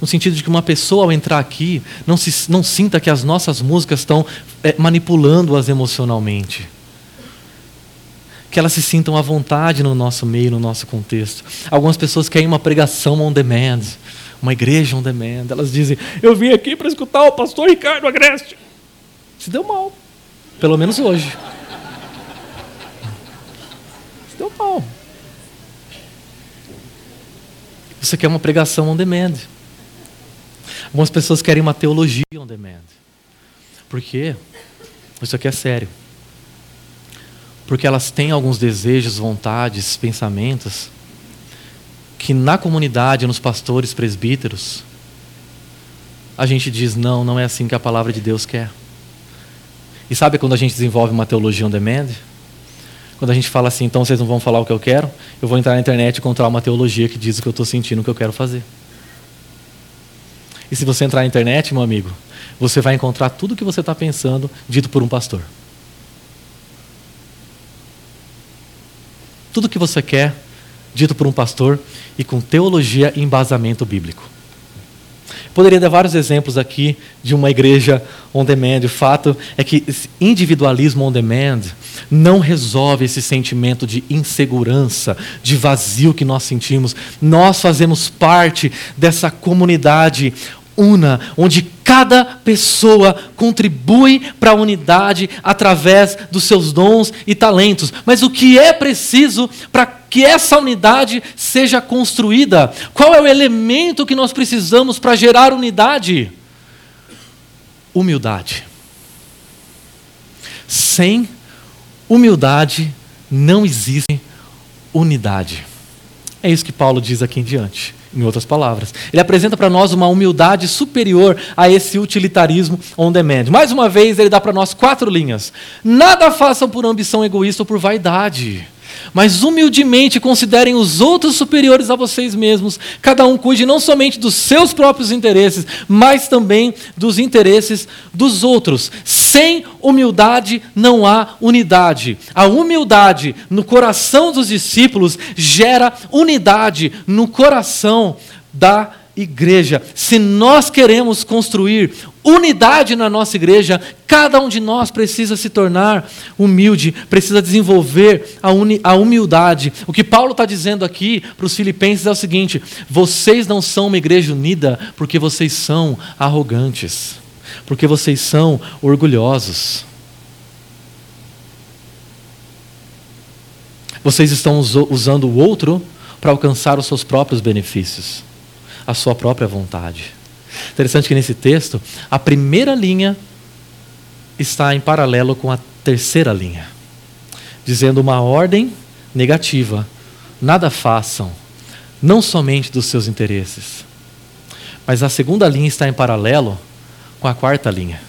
No sentido de que uma pessoa, ao entrar aqui, não, se, não sinta que as nossas músicas estão é, manipulando-as emocionalmente. Que elas se sintam à vontade no nosso meio, no nosso contexto. Algumas pessoas querem uma pregação on demand uma igreja on demand. Elas dizem: Eu vim aqui para escutar o pastor Ricardo Agreste. Se deu mal. Pelo menos hoje. Se deu mal. Você quer uma pregação on demand. Algumas pessoas querem uma teologia on demand. Por quê? Isso aqui é sério. Porque elas têm alguns desejos, vontades, pensamentos que na comunidade, nos pastores, presbíteros, a gente diz: não, não é assim que a palavra de Deus quer. E sabe quando a gente desenvolve uma teologia on demand? Quando a gente fala assim, então vocês não vão falar o que eu quero, eu vou entrar na internet e encontrar uma teologia que diz o que eu estou sentindo, o que eu quero fazer. E se você entrar na internet, meu amigo, você vai encontrar tudo o que você está pensando dito por um pastor. Tudo o que você quer dito por um pastor e com teologia e embasamento bíblico. Poderia dar vários exemplos aqui de uma igreja on demand. O fato é que esse individualismo on demand não resolve esse sentimento de insegurança, de vazio que nós sentimos. Nós fazemos parte dessa comunidade una, onde cada pessoa contribui para a unidade através dos seus dons e talentos. Mas o que é preciso para que essa unidade seja construída? Qual é o elemento que nós precisamos para gerar unidade? Humildade. Sem humildade não existe unidade. É isso que Paulo diz aqui em diante em outras palavras. Ele apresenta para nós uma humildade superior a esse utilitarismo on demand. Mais uma vez, ele dá para nós quatro linhas. Nada façam por ambição egoísta ou por vaidade. Mas humildemente considerem os outros superiores a vocês mesmos. Cada um cuide não somente dos seus próprios interesses, mas também dos interesses dos outros. Sem humildade não há unidade. A humildade no coração dos discípulos gera unidade no coração da igreja. Se nós queremos construir unidade na nossa igreja, cada um de nós precisa se tornar humilde, precisa desenvolver a, a humildade. O que Paulo está dizendo aqui para os filipenses é o seguinte: vocês não são uma igreja unida porque vocês são arrogantes, porque vocês são orgulhosos. Vocês estão usando o outro para alcançar os seus próprios benefícios a sua própria vontade. Interessante que nesse texto, a primeira linha está em paralelo com a terceira linha, dizendo uma ordem negativa: nada façam, não somente dos seus interesses. Mas a segunda linha está em paralelo com a quarta linha.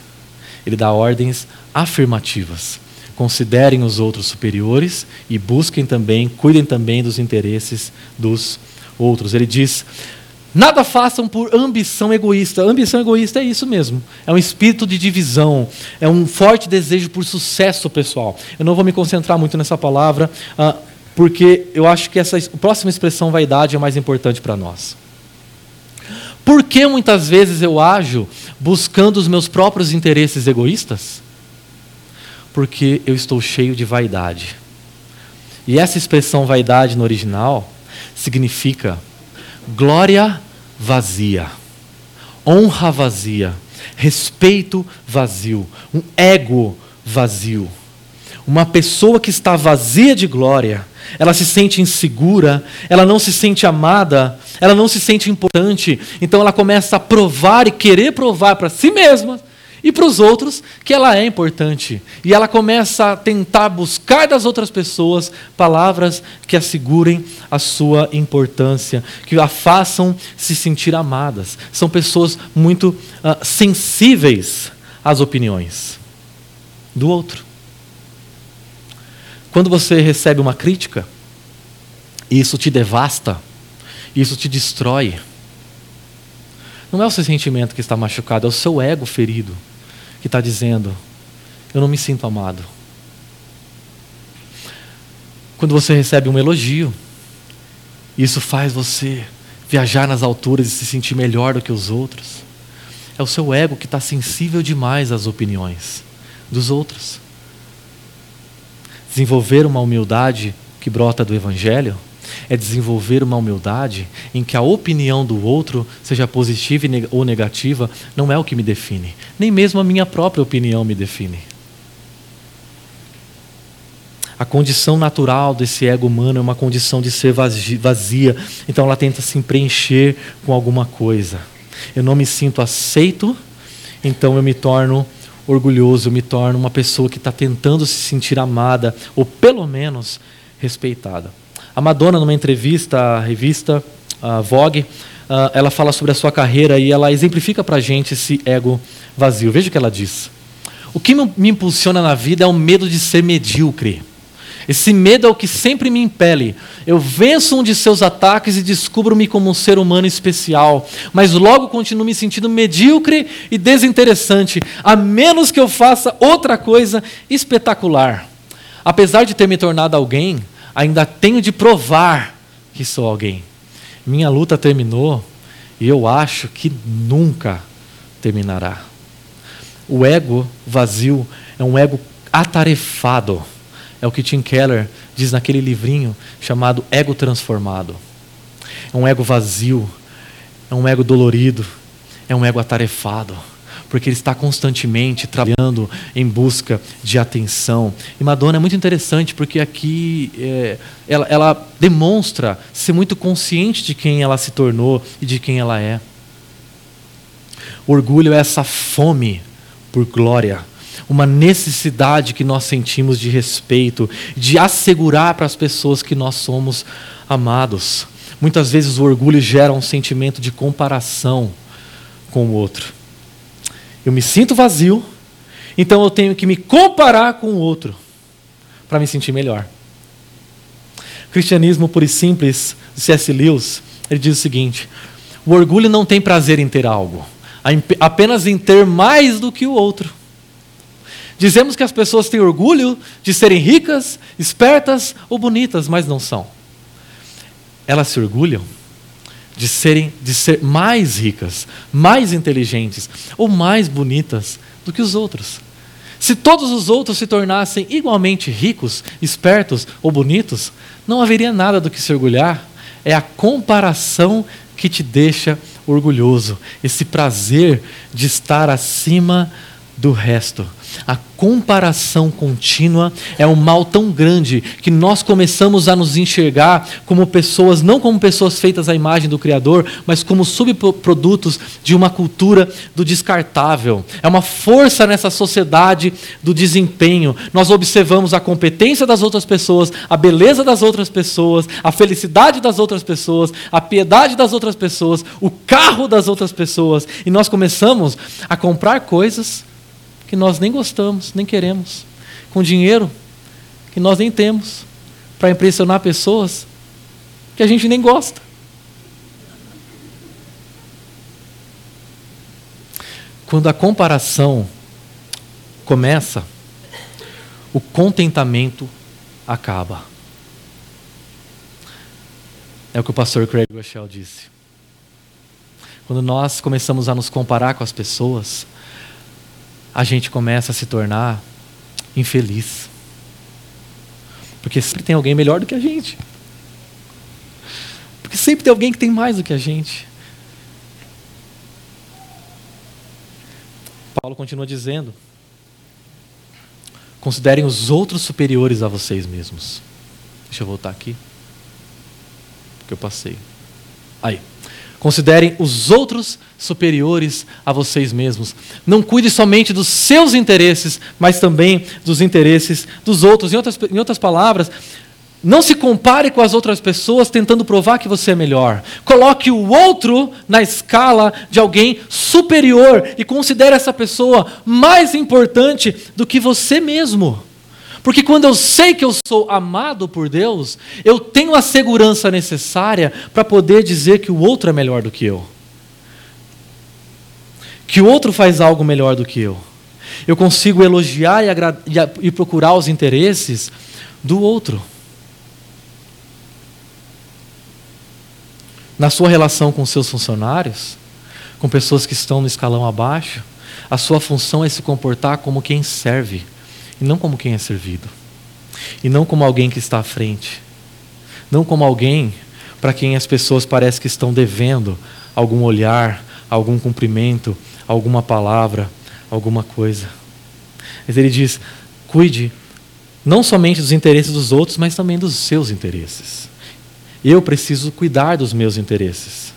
Ele dá ordens afirmativas. Considerem os outros superiores e busquem também, cuidem também dos interesses dos outros. Ele diz: Nada façam por ambição egoísta. Ambição egoísta é isso mesmo. É um espírito de divisão. É um forte desejo por sucesso pessoal. Eu não vou me concentrar muito nessa palavra, uh, porque eu acho que essa próxima expressão vaidade é mais importante para nós. Por que muitas vezes eu ajo buscando os meus próprios interesses egoístas? Porque eu estou cheio de vaidade. E essa expressão vaidade no original significa glória vazia, honra vazia, respeito vazio, um ego vazio. Uma pessoa que está vazia de glória, ela se sente insegura, ela não se sente amada, ela não se sente importante, então ela começa a provar e querer provar para si mesma e para os outros que ela é importante. E ela começa a tentar buscar das outras pessoas palavras que assegurem a sua importância, que a façam se sentir amadas. São pessoas muito uh, sensíveis às opiniões do outro. Quando você recebe uma crítica, isso te devasta, isso te destrói. Não é o seu sentimento que está machucado, é o seu ego ferido que está dizendo: Eu não me sinto amado. Quando você recebe um elogio, isso faz você viajar nas alturas e se sentir melhor do que os outros. É o seu ego que está sensível demais às opiniões dos outros. Desenvolver uma humildade que brota do Evangelho é desenvolver uma humildade em que a opinião do outro, seja positiva ou negativa, não é o que me define. Nem mesmo a minha própria opinião me define. A condição natural desse ego humano é uma condição de ser vazia, então ela tenta se preencher com alguma coisa. Eu não me sinto aceito, então eu me torno orgulhoso, eu me torno uma pessoa que está tentando se sentir amada, ou pelo menos respeitada. A Madonna, numa entrevista à revista a Vogue, uh, ela fala sobre a sua carreira e ela exemplifica para a gente esse ego vazio. Veja o que ela diz. O que me impulsiona na vida é o medo de ser medíocre. Esse medo é o que sempre me impele. Eu venço um de seus ataques e descubro-me como um ser humano especial, mas logo continuo me sentindo medíocre e desinteressante, a menos que eu faça outra coisa espetacular. Apesar de ter me tornado alguém, ainda tenho de provar que sou alguém. Minha luta terminou e eu acho que nunca terminará. O ego vazio é um ego atarefado. É o que Tim Keller diz naquele livrinho chamado Ego Transformado. É um ego vazio, é um ego dolorido, é um ego atarefado porque ele está constantemente trabalhando em busca de atenção. E Madonna é muito interessante porque aqui é, ela, ela demonstra ser muito consciente de quem ela se tornou e de quem ela é. O orgulho é essa fome por glória, uma necessidade que nós sentimos de respeito, de assegurar para as pessoas que nós somos amados. Muitas vezes o orgulho gera um sentimento de comparação com o outro. Eu me sinto vazio, então eu tenho que me comparar com o outro para me sentir melhor. Cristianismo Puro e Simples, C.S. Lewis, ele diz o seguinte: o orgulho não tem prazer em ter algo, apenas em ter mais do que o outro. Dizemos que as pessoas têm orgulho de serem ricas, espertas ou bonitas, mas não são. Elas se orgulham de serem de ser mais ricas, mais inteligentes ou mais bonitas do que os outros. Se todos os outros se tornassem igualmente ricos, espertos ou bonitos, não haveria nada do que se orgulhar. É a comparação que te deixa orgulhoso, esse prazer de estar acima do resto. A comparação contínua é um mal tão grande que nós começamos a nos enxergar como pessoas, não como pessoas feitas à imagem do Criador, mas como subprodutos de uma cultura do descartável. É uma força nessa sociedade do desempenho. Nós observamos a competência das outras pessoas, a beleza das outras pessoas, a felicidade das outras pessoas, a piedade das outras pessoas, o carro das outras pessoas, e nós começamos a comprar coisas que nós nem gostamos, nem queremos, com dinheiro que nós nem temos, para impressionar pessoas que a gente nem gosta. Quando a comparação começa, o contentamento acaba. É o que o pastor Craig Rochelle disse. Quando nós começamos a nos comparar com as pessoas, a gente começa a se tornar infeliz. Porque sempre tem alguém melhor do que a gente. Porque sempre tem alguém que tem mais do que a gente. Paulo continua dizendo: considerem os outros superiores a vocês mesmos. Deixa eu voltar aqui. Porque eu passei. Aí. Considerem os outros superiores a vocês mesmos. Não cuide somente dos seus interesses, mas também dos interesses dos outros. Em outras, em outras palavras, não se compare com as outras pessoas tentando provar que você é melhor. Coloque o outro na escala de alguém superior e considere essa pessoa mais importante do que você mesmo. Porque quando eu sei que eu sou amado por Deus, eu tenho a segurança necessária para poder dizer que o outro é melhor do que eu. Que o outro faz algo melhor do que eu. Eu consigo elogiar e, e, e procurar os interesses do outro. Na sua relação com seus funcionários, com pessoas que estão no escalão abaixo, a sua função é se comportar como quem serve e não como quem é servido. E não como alguém que está à frente. Não como alguém para quem as pessoas parecem que estão devendo algum olhar, algum cumprimento, alguma palavra, alguma coisa. Mas ele diz: cuide não somente dos interesses dos outros, mas também dos seus interesses. Eu preciso cuidar dos meus interesses.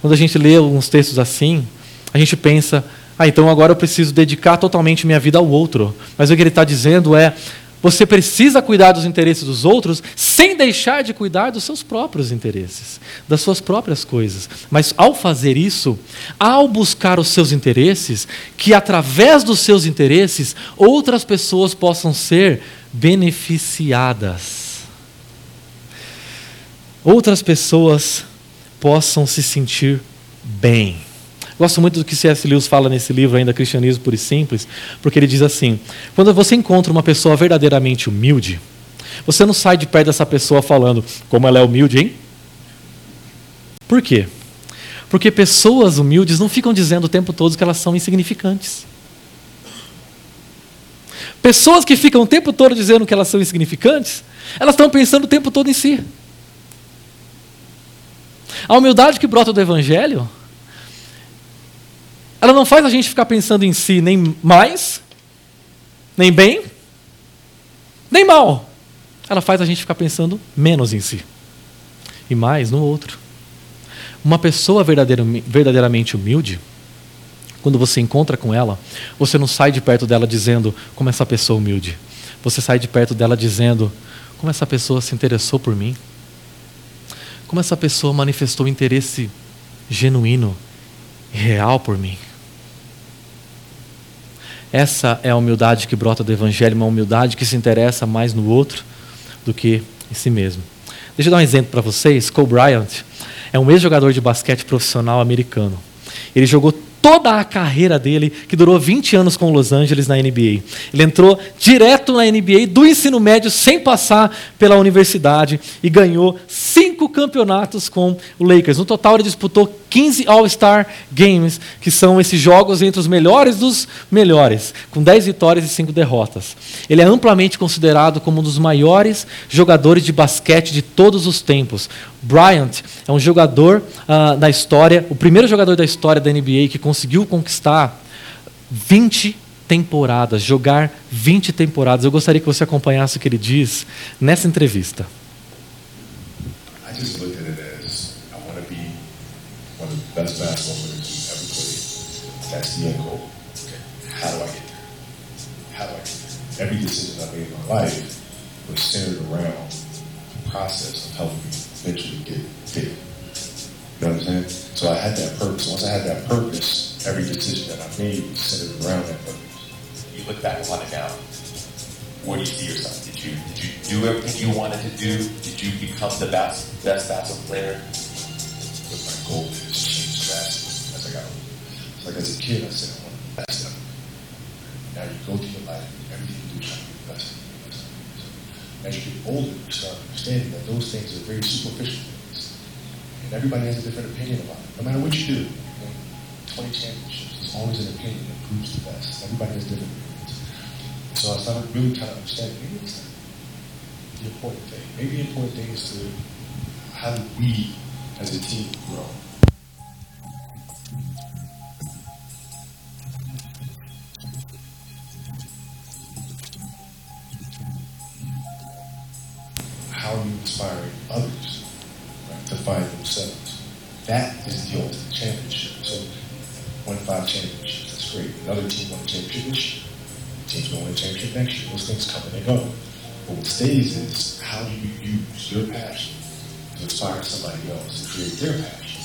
Quando a gente lê alguns textos assim, a gente pensa, ah, então agora eu preciso dedicar totalmente minha vida ao outro. Mas o que ele está dizendo é: você precisa cuidar dos interesses dos outros sem deixar de cuidar dos seus próprios interesses, das suas próprias coisas. Mas ao fazer isso, ao buscar os seus interesses, que através dos seus interesses outras pessoas possam ser beneficiadas. Outras pessoas possam se sentir bem. Gosto muito do que C.S. Lewis fala nesse livro ainda, Cristianismo Puro e Simples, porque ele diz assim: quando você encontra uma pessoa verdadeiramente humilde, você não sai de perto dessa pessoa falando como ela é humilde, hein? Por quê? Porque pessoas humildes não ficam dizendo o tempo todo que elas são insignificantes. Pessoas que ficam o tempo todo dizendo que elas são insignificantes, elas estão pensando o tempo todo em si. A humildade que brota do Evangelho ela não faz a gente ficar pensando em si nem mais, nem bem, nem mal. Ela faz a gente ficar pensando menos em si e mais no outro. Uma pessoa verdadeiramente humilde, quando você encontra com ela, você não sai de perto dela dizendo como essa pessoa humilde. Você sai de perto dela dizendo como essa pessoa se interessou por mim. Como essa pessoa manifestou interesse genuíno, real por mim. Essa é a humildade que brota do Evangelho, uma humildade que se interessa mais no outro do que em si mesmo. Deixa eu dar um exemplo para vocês. Kobe Bryant é um ex-jogador de basquete profissional americano. Ele jogou toda a carreira dele, que durou 20 anos com Los Angeles na NBA. Ele entrou direto na NBA do ensino médio, sem passar pela universidade, e ganhou cinco campeonatos com o Lakers. No total, ele disputou 15 All-Star Games, que são esses jogos entre os melhores dos melhores, com 10 vitórias e 5 derrotas. Ele é amplamente considerado como um dos maiores jogadores de basquete de todos os tempos. Bryant é um jogador uh, da história, o primeiro jogador da história da NBA que conseguiu conquistar 20 temporadas, jogar 20 temporadas. Eu gostaria que você acompanhasse o que ele diz nessa entrevista. I just looked at it as I want to be one of the best basketball players who's ever played. That's the end goal. How do I get there? How do I get there? Every decision I made in my life was centered around the process of helping me eventually get there. You know what I'm saying? So I had that purpose. Once I had that purpose, every decision that I made was centered around that purpose. You look back upon it now. Where do you see yourself? Did you did you do everything you wanted to do? Did you become the best best basketball player? But my goal has changed fast as I got older. Like as a kid, I said I want the best of Now you go through your life, and everything you do, try to be the best. As you get older, you start understanding that those things are very superficial things. And everybody has a different opinion about it. No matter what you do, you know, 20 championships, there's always an opinion that proves the best. Everybody has different opinions. So I started really trying to understand maybe it's the important thing. Maybe the important thing is to how do we as a team grow? How are you inspiring others right, to find themselves? That is the ultimate championship. So, won five championships. That's great. Another team won a championship this year. Team's going to win a championship next year. Those things come and they go. What stays is how do you use your passion to inspire somebody else to create their passion?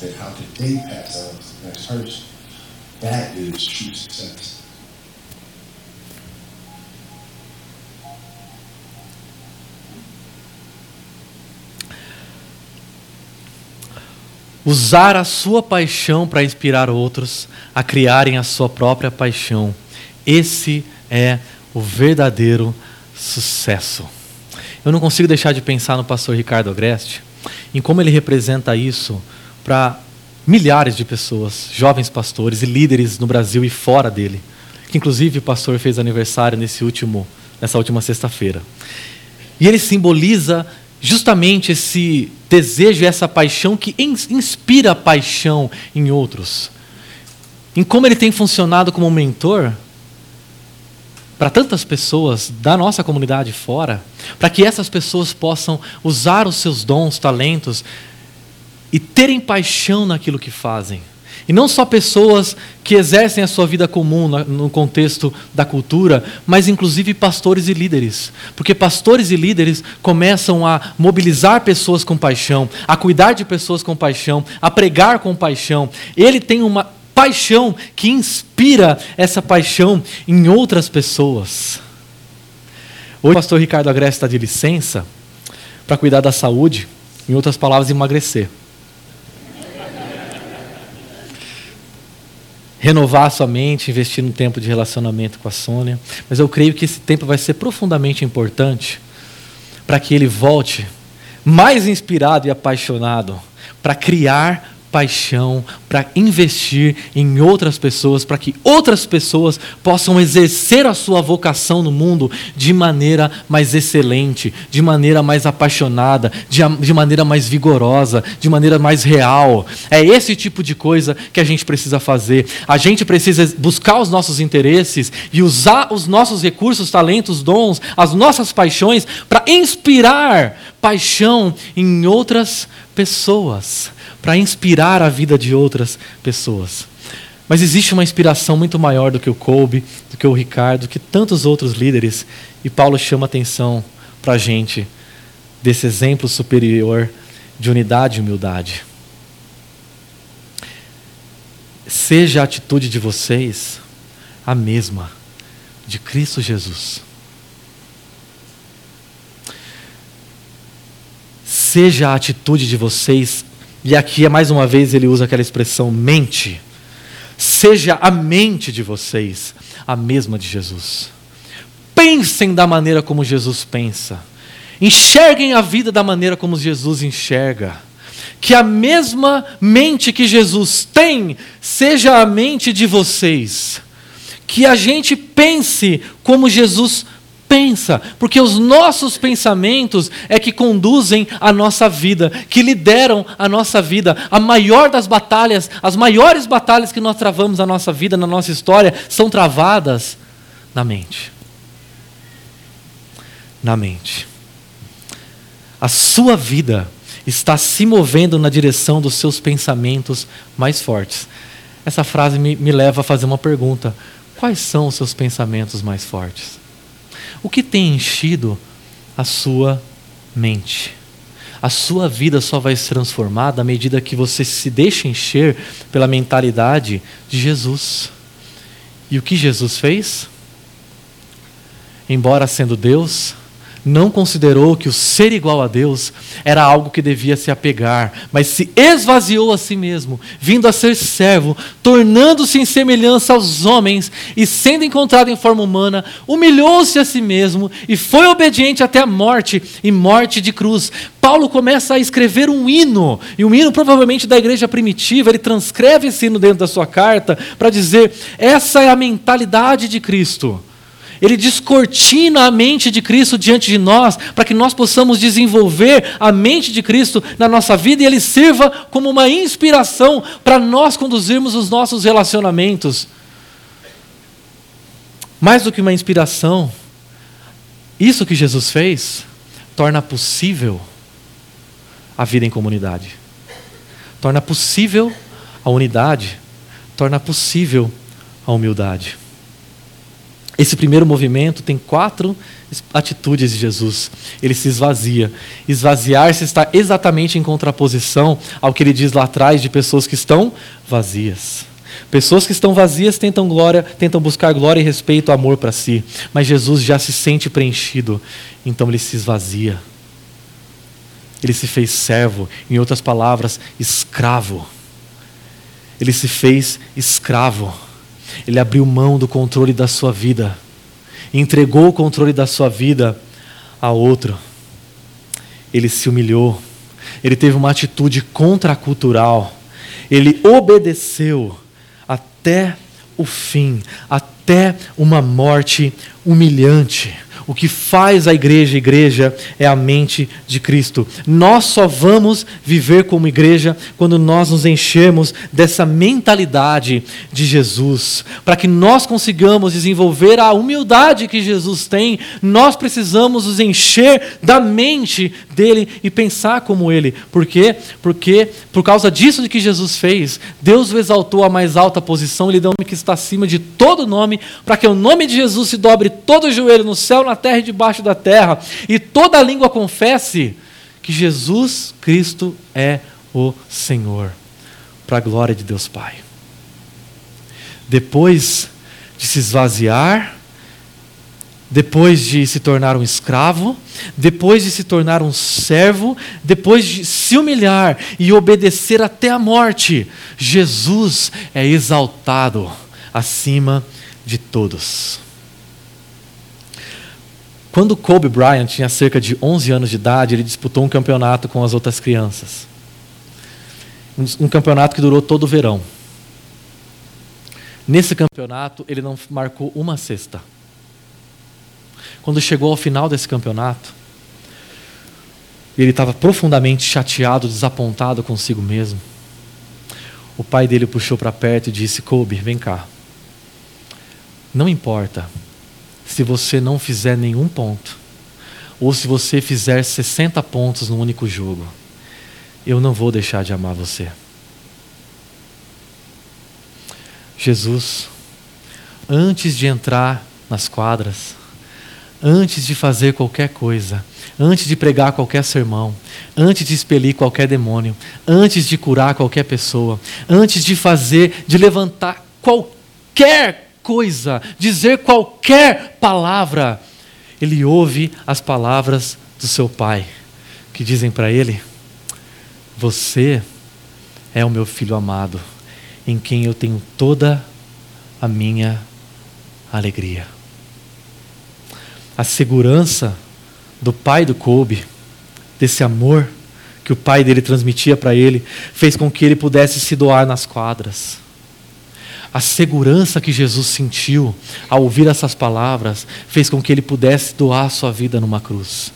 Then how can they pass on to the next person? That is true success. Usar a sua paixão para inspirar outros a criarem a sua própria paixão. Esse é o verdadeiro sucesso. Eu não consigo deixar de pensar no pastor Ricardo Agreste, em como ele representa isso para milhares de pessoas, jovens pastores e líderes no Brasil e fora dele. Que inclusive o pastor fez aniversário nesse último, nessa última sexta-feira. E ele simboliza justamente esse desejo, essa paixão que inspira paixão em outros. Em como ele tem funcionado como mentor para tantas pessoas da nossa comunidade fora, para que essas pessoas possam usar os seus dons, talentos e terem paixão naquilo que fazem. E não só pessoas que exercem a sua vida comum no contexto da cultura, mas inclusive pastores e líderes. Porque pastores e líderes começam a mobilizar pessoas com paixão, a cuidar de pessoas com paixão, a pregar com paixão. Ele tem uma paixão que inspira essa paixão em outras pessoas. Hoje o pastor Ricardo Agreste está de licença para cuidar da saúde, em outras palavras, emagrecer. Renovar a sua mente, investir no tempo de relacionamento com a Sônia. Mas eu creio que esse tempo vai ser profundamente importante para que ele volte mais inspirado e apaixonado para criar paixão para investir em outras pessoas, para que outras pessoas possam exercer a sua vocação no mundo de maneira mais excelente, de maneira mais apaixonada, de, de maneira mais vigorosa, de maneira mais real. É esse tipo de coisa que a gente precisa fazer. A gente precisa buscar os nossos interesses e usar os nossos recursos, talentos, dons, as nossas paixões para inspirar paixão em outras pessoas para inspirar a vida de outras pessoas. Mas existe uma inspiração muito maior do que o Kobe, do que o Ricardo, do que tantos outros líderes, e Paulo chama atenção para a gente desse exemplo superior de unidade e humildade. Seja a atitude de vocês a mesma de Cristo Jesus. seja a atitude de vocês, e aqui é mais uma vez ele usa aquela expressão mente, seja a mente de vocês a mesma de Jesus. Pensem da maneira como Jesus pensa. Enxerguem a vida da maneira como Jesus enxerga. Que a mesma mente que Jesus tem seja a mente de vocês. Que a gente pense como Jesus pensa, porque os nossos pensamentos é que conduzem a nossa vida, que lideram a nossa vida. A maior das batalhas, as maiores batalhas que nós travamos na nossa vida, na nossa história, são travadas na mente. Na mente. A sua vida está se movendo na direção dos seus pensamentos mais fortes. Essa frase me, me leva a fazer uma pergunta: quais são os seus pensamentos mais fortes? O que tem enchido a sua mente? A sua vida só vai se transformar à medida que você se deixa encher pela mentalidade de Jesus. E o que Jesus fez? Embora sendo Deus, não considerou que o ser igual a Deus era algo que devia se apegar, mas se esvaziou a si mesmo, vindo a ser servo, tornando-se em semelhança aos homens e sendo encontrado em forma humana, humilhou-se a si mesmo e foi obediente até a morte e morte de cruz. Paulo começa a escrever um hino, e um hino provavelmente da igreja primitiva, ele transcreve esse hino dentro da sua carta para dizer: essa é a mentalidade de Cristo ele descortina a mente de Cristo diante de nós, para que nós possamos desenvolver a mente de Cristo na nossa vida e ele sirva como uma inspiração para nós conduzirmos os nossos relacionamentos. Mais do que uma inspiração, isso que Jesus fez torna possível a vida em comunidade, torna possível a unidade, torna possível a humildade. Esse primeiro movimento tem quatro atitudes de Jesus. Ele se esvazia. Esvaziar-se está exatamente em contraposição ao que ele diz lá atrás de pessoas que estão vazias. Pessoas que estão vazias tentam glória, tentam buscar glória e respeito, amor para si, mas Jesus já se sente preenchido, então ele se esvazia. Ele se fez servo, em outras palavras, escravo. Ele se fez escravo ele abriu mão do controle da sua vida, entregou o controle da sua vida a outro. Ele se humilhou, ele teve uma atitude contracultural, ele obedeceu até o fim, até uma morte humilhante. O que faz a igreja igreja é a mente de Cristo. Nós só vamos viver como igreja quando nós nos enchermos dessa mentalidade de Jesus. Para que nós consigamos desenvolver a humildade que Jesus tem, nós precisamos nos encher da mente dele e pensar como ele. Por quê? Porque por causa disso de que Jesus fez, Deus o exaltou à mais alta posição, ele deu um nome que está acima de todo nome, para que o nome de Jesus se dobre todo o joelho no céu, na na terra e debaixo da terra, e toda língua confesse que Jesus Cristo é o Senhor, para a glória de Deus Pai. Depois de se esvaziar, depois de se tornar um escravo, depois de se tornar um servo, depois de se humilhar e obedecer até a morte, Jesus é exaltado acima de todos. Quando Kobe Bryant tinha cerca de 11 anos de idade, ele disputou um campeonato com as outras crianças. Um, campeonato que durou todo o verão. Nesse campeonato, ele não marcou uma cesta. Quando chegou ao final desse campeonato, ele estava profundamente chateado, desapontado consigo mesmo. O pai dele o puxou para perto e disse: Kobe, vem cá. Não importa se você não fizer nenhum ponto, ou se você fizer 60 pontos no único jogo, eu não vou deixar de amar você. Jesus, antes de entrar nas quadras, antes de fazer qualquer coisa, antes de pregar qualquer sermão, antes de expelir qualquer demônio, antes de curar qualquer pessoa, antes de fazer, de levantar qualquer coisa, dizer qualquer palavra, ele ouve as palavras do seu pai. que dizem para ele: Você é o meu filho amado, em quem eu tenho toda a minha alegria. A segurança do pai do Kobe, desse amor que o pai dele transmitia para ele, fez com que ele pudesse se doar nas quadras a segurança que Jesus sentiu ao ouvir essas palavras fez com que ele pudesse doar sua vida numa cruz.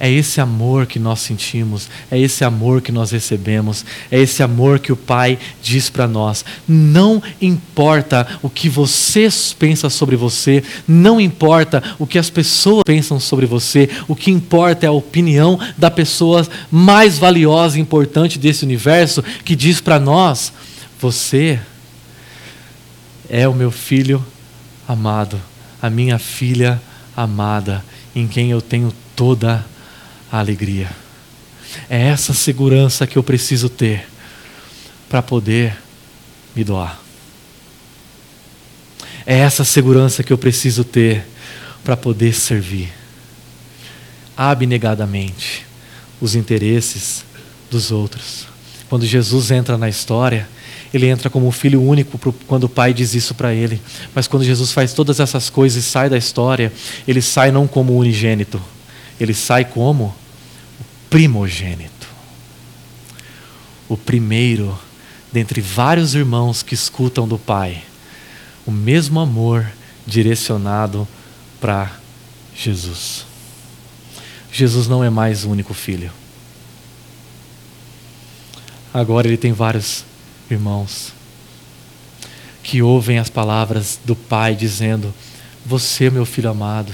É esse amor que nós sentimos, é esse amor que nós recebemos, é esse amor que o Pai diz para nós. Não importa o que você pensa sobre você, não importa o que as pessoas pensam sobre você, o que importa é a opinião da pessoa mais valiosa e importante desse universo que diz para nós: você é o meu filho amado, a minha filha amada, em quem eu tenho toda a alegria. É essa segurança que eu preciso ter para poder me doar. É essa segurança que eu preciso ter para poder servir abnegadamente os interesses dos outros. Quando Jesus entra na história, ele entra como filho único quando o pai diz isso para ele. Mas quando Jesus faz todas essas coisas e sai da história, ele sai não como unigênito, ele sai como primogênito. O primeiro dentre vários irmãos que escutam do pai o mesmo amor direcionado para Jesus. Jesus não é mais o único filho. Agora ele tem vários irmãos, que ouvem as palavras do Pai dizendo: Você, meu filho amado,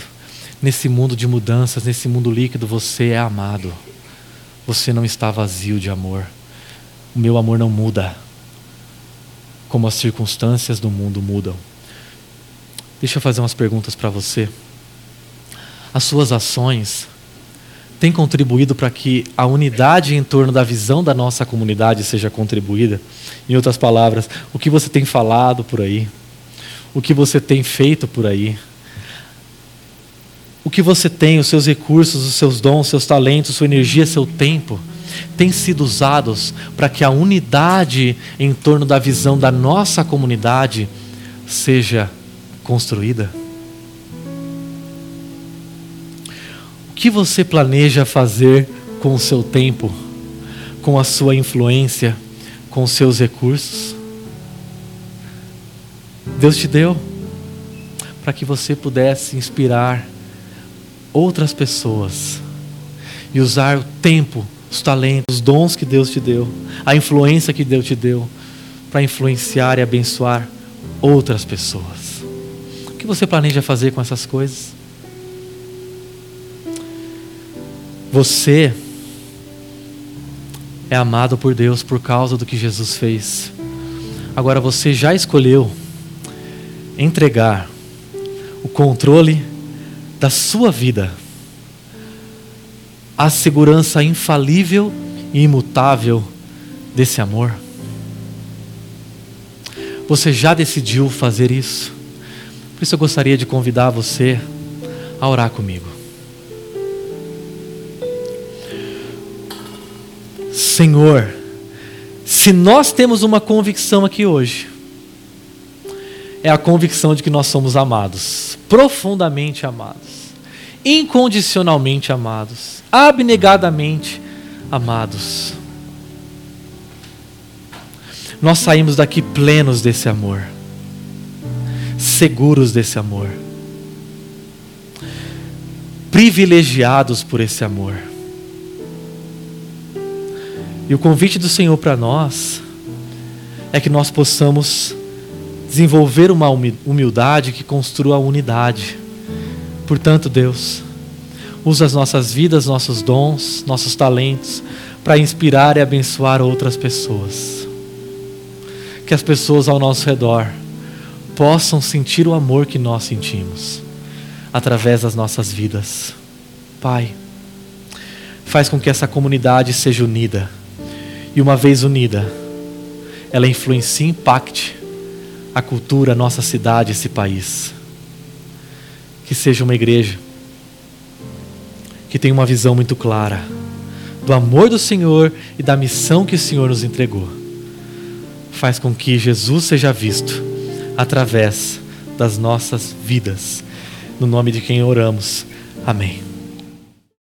nesse mundo de mudanças, nesse mundo líquido, você é amado. Você não está vazio de amor. O meu amor não muda, como as circunstâncias do mundo mudam. Deixa eu fazer umas perguntas para você. As suas ações tem contribuído para que a unidade em torno da visão da nossa comunidade seja contribuída? Em outras palavras, o que você tem falado por aí? O que você tem feito por aí? O que você tem, os seus recursos, os seus dons, seus talentos, sua energia, seu tempo, têm sido usados para que a unidade em torno da visão da nossa comunidade seja construída? Que você planeja fazer com o seu tempo, com a sua influência, com os seus recursos? Deus te deu para que você pudesse inspirar outras pessoas e usar o tempo, os talentos, os dons que Deus te deu, a influência que Deus te deu para influenciar e abençoar outras pessoas. O que você planeja fazer com essas coisas? Você é amado por Deus por causa do que Jesus fez. Agora você já escolheu entregar o controle da sua vida, a segurança infalível e imutável desse amor? Você já decidiu fazer isso? Por isso eu gostaria de convidar você a orar comigo. Senhor, se nós temos uma convicção aqui hoje, é a convicção de que nós somos amados, profundamente amados, incondicionalmente amados, abnegadamente amados. Nós saímos daqui plenos desse amor, seguros desse amor, privilegiados por esse amor. E o convite do Senhor para nós é que nós possamos desenvolver uma humildade que construa a unidade. Portanto, Deus, usa as nossas vidas, nossos dons, nossos talentos para inspirar e abençoar outras pessoas. Que as pessoas ao nosso redor possam sentir o amor que nós sentimos através das nossas vidas. Pai, faz com que essa comunidade seja unida e uma vez unida, ela influencia e impacte a cultura, a nossa cidade, esse país. Que seja uma igreja que tenha uma visão muito clara do amor do Senhor e da missão que o Senhor nos entregou. Faz com que Jesus seja visto através das nossas vidas. No nome de quem oramos. Amém.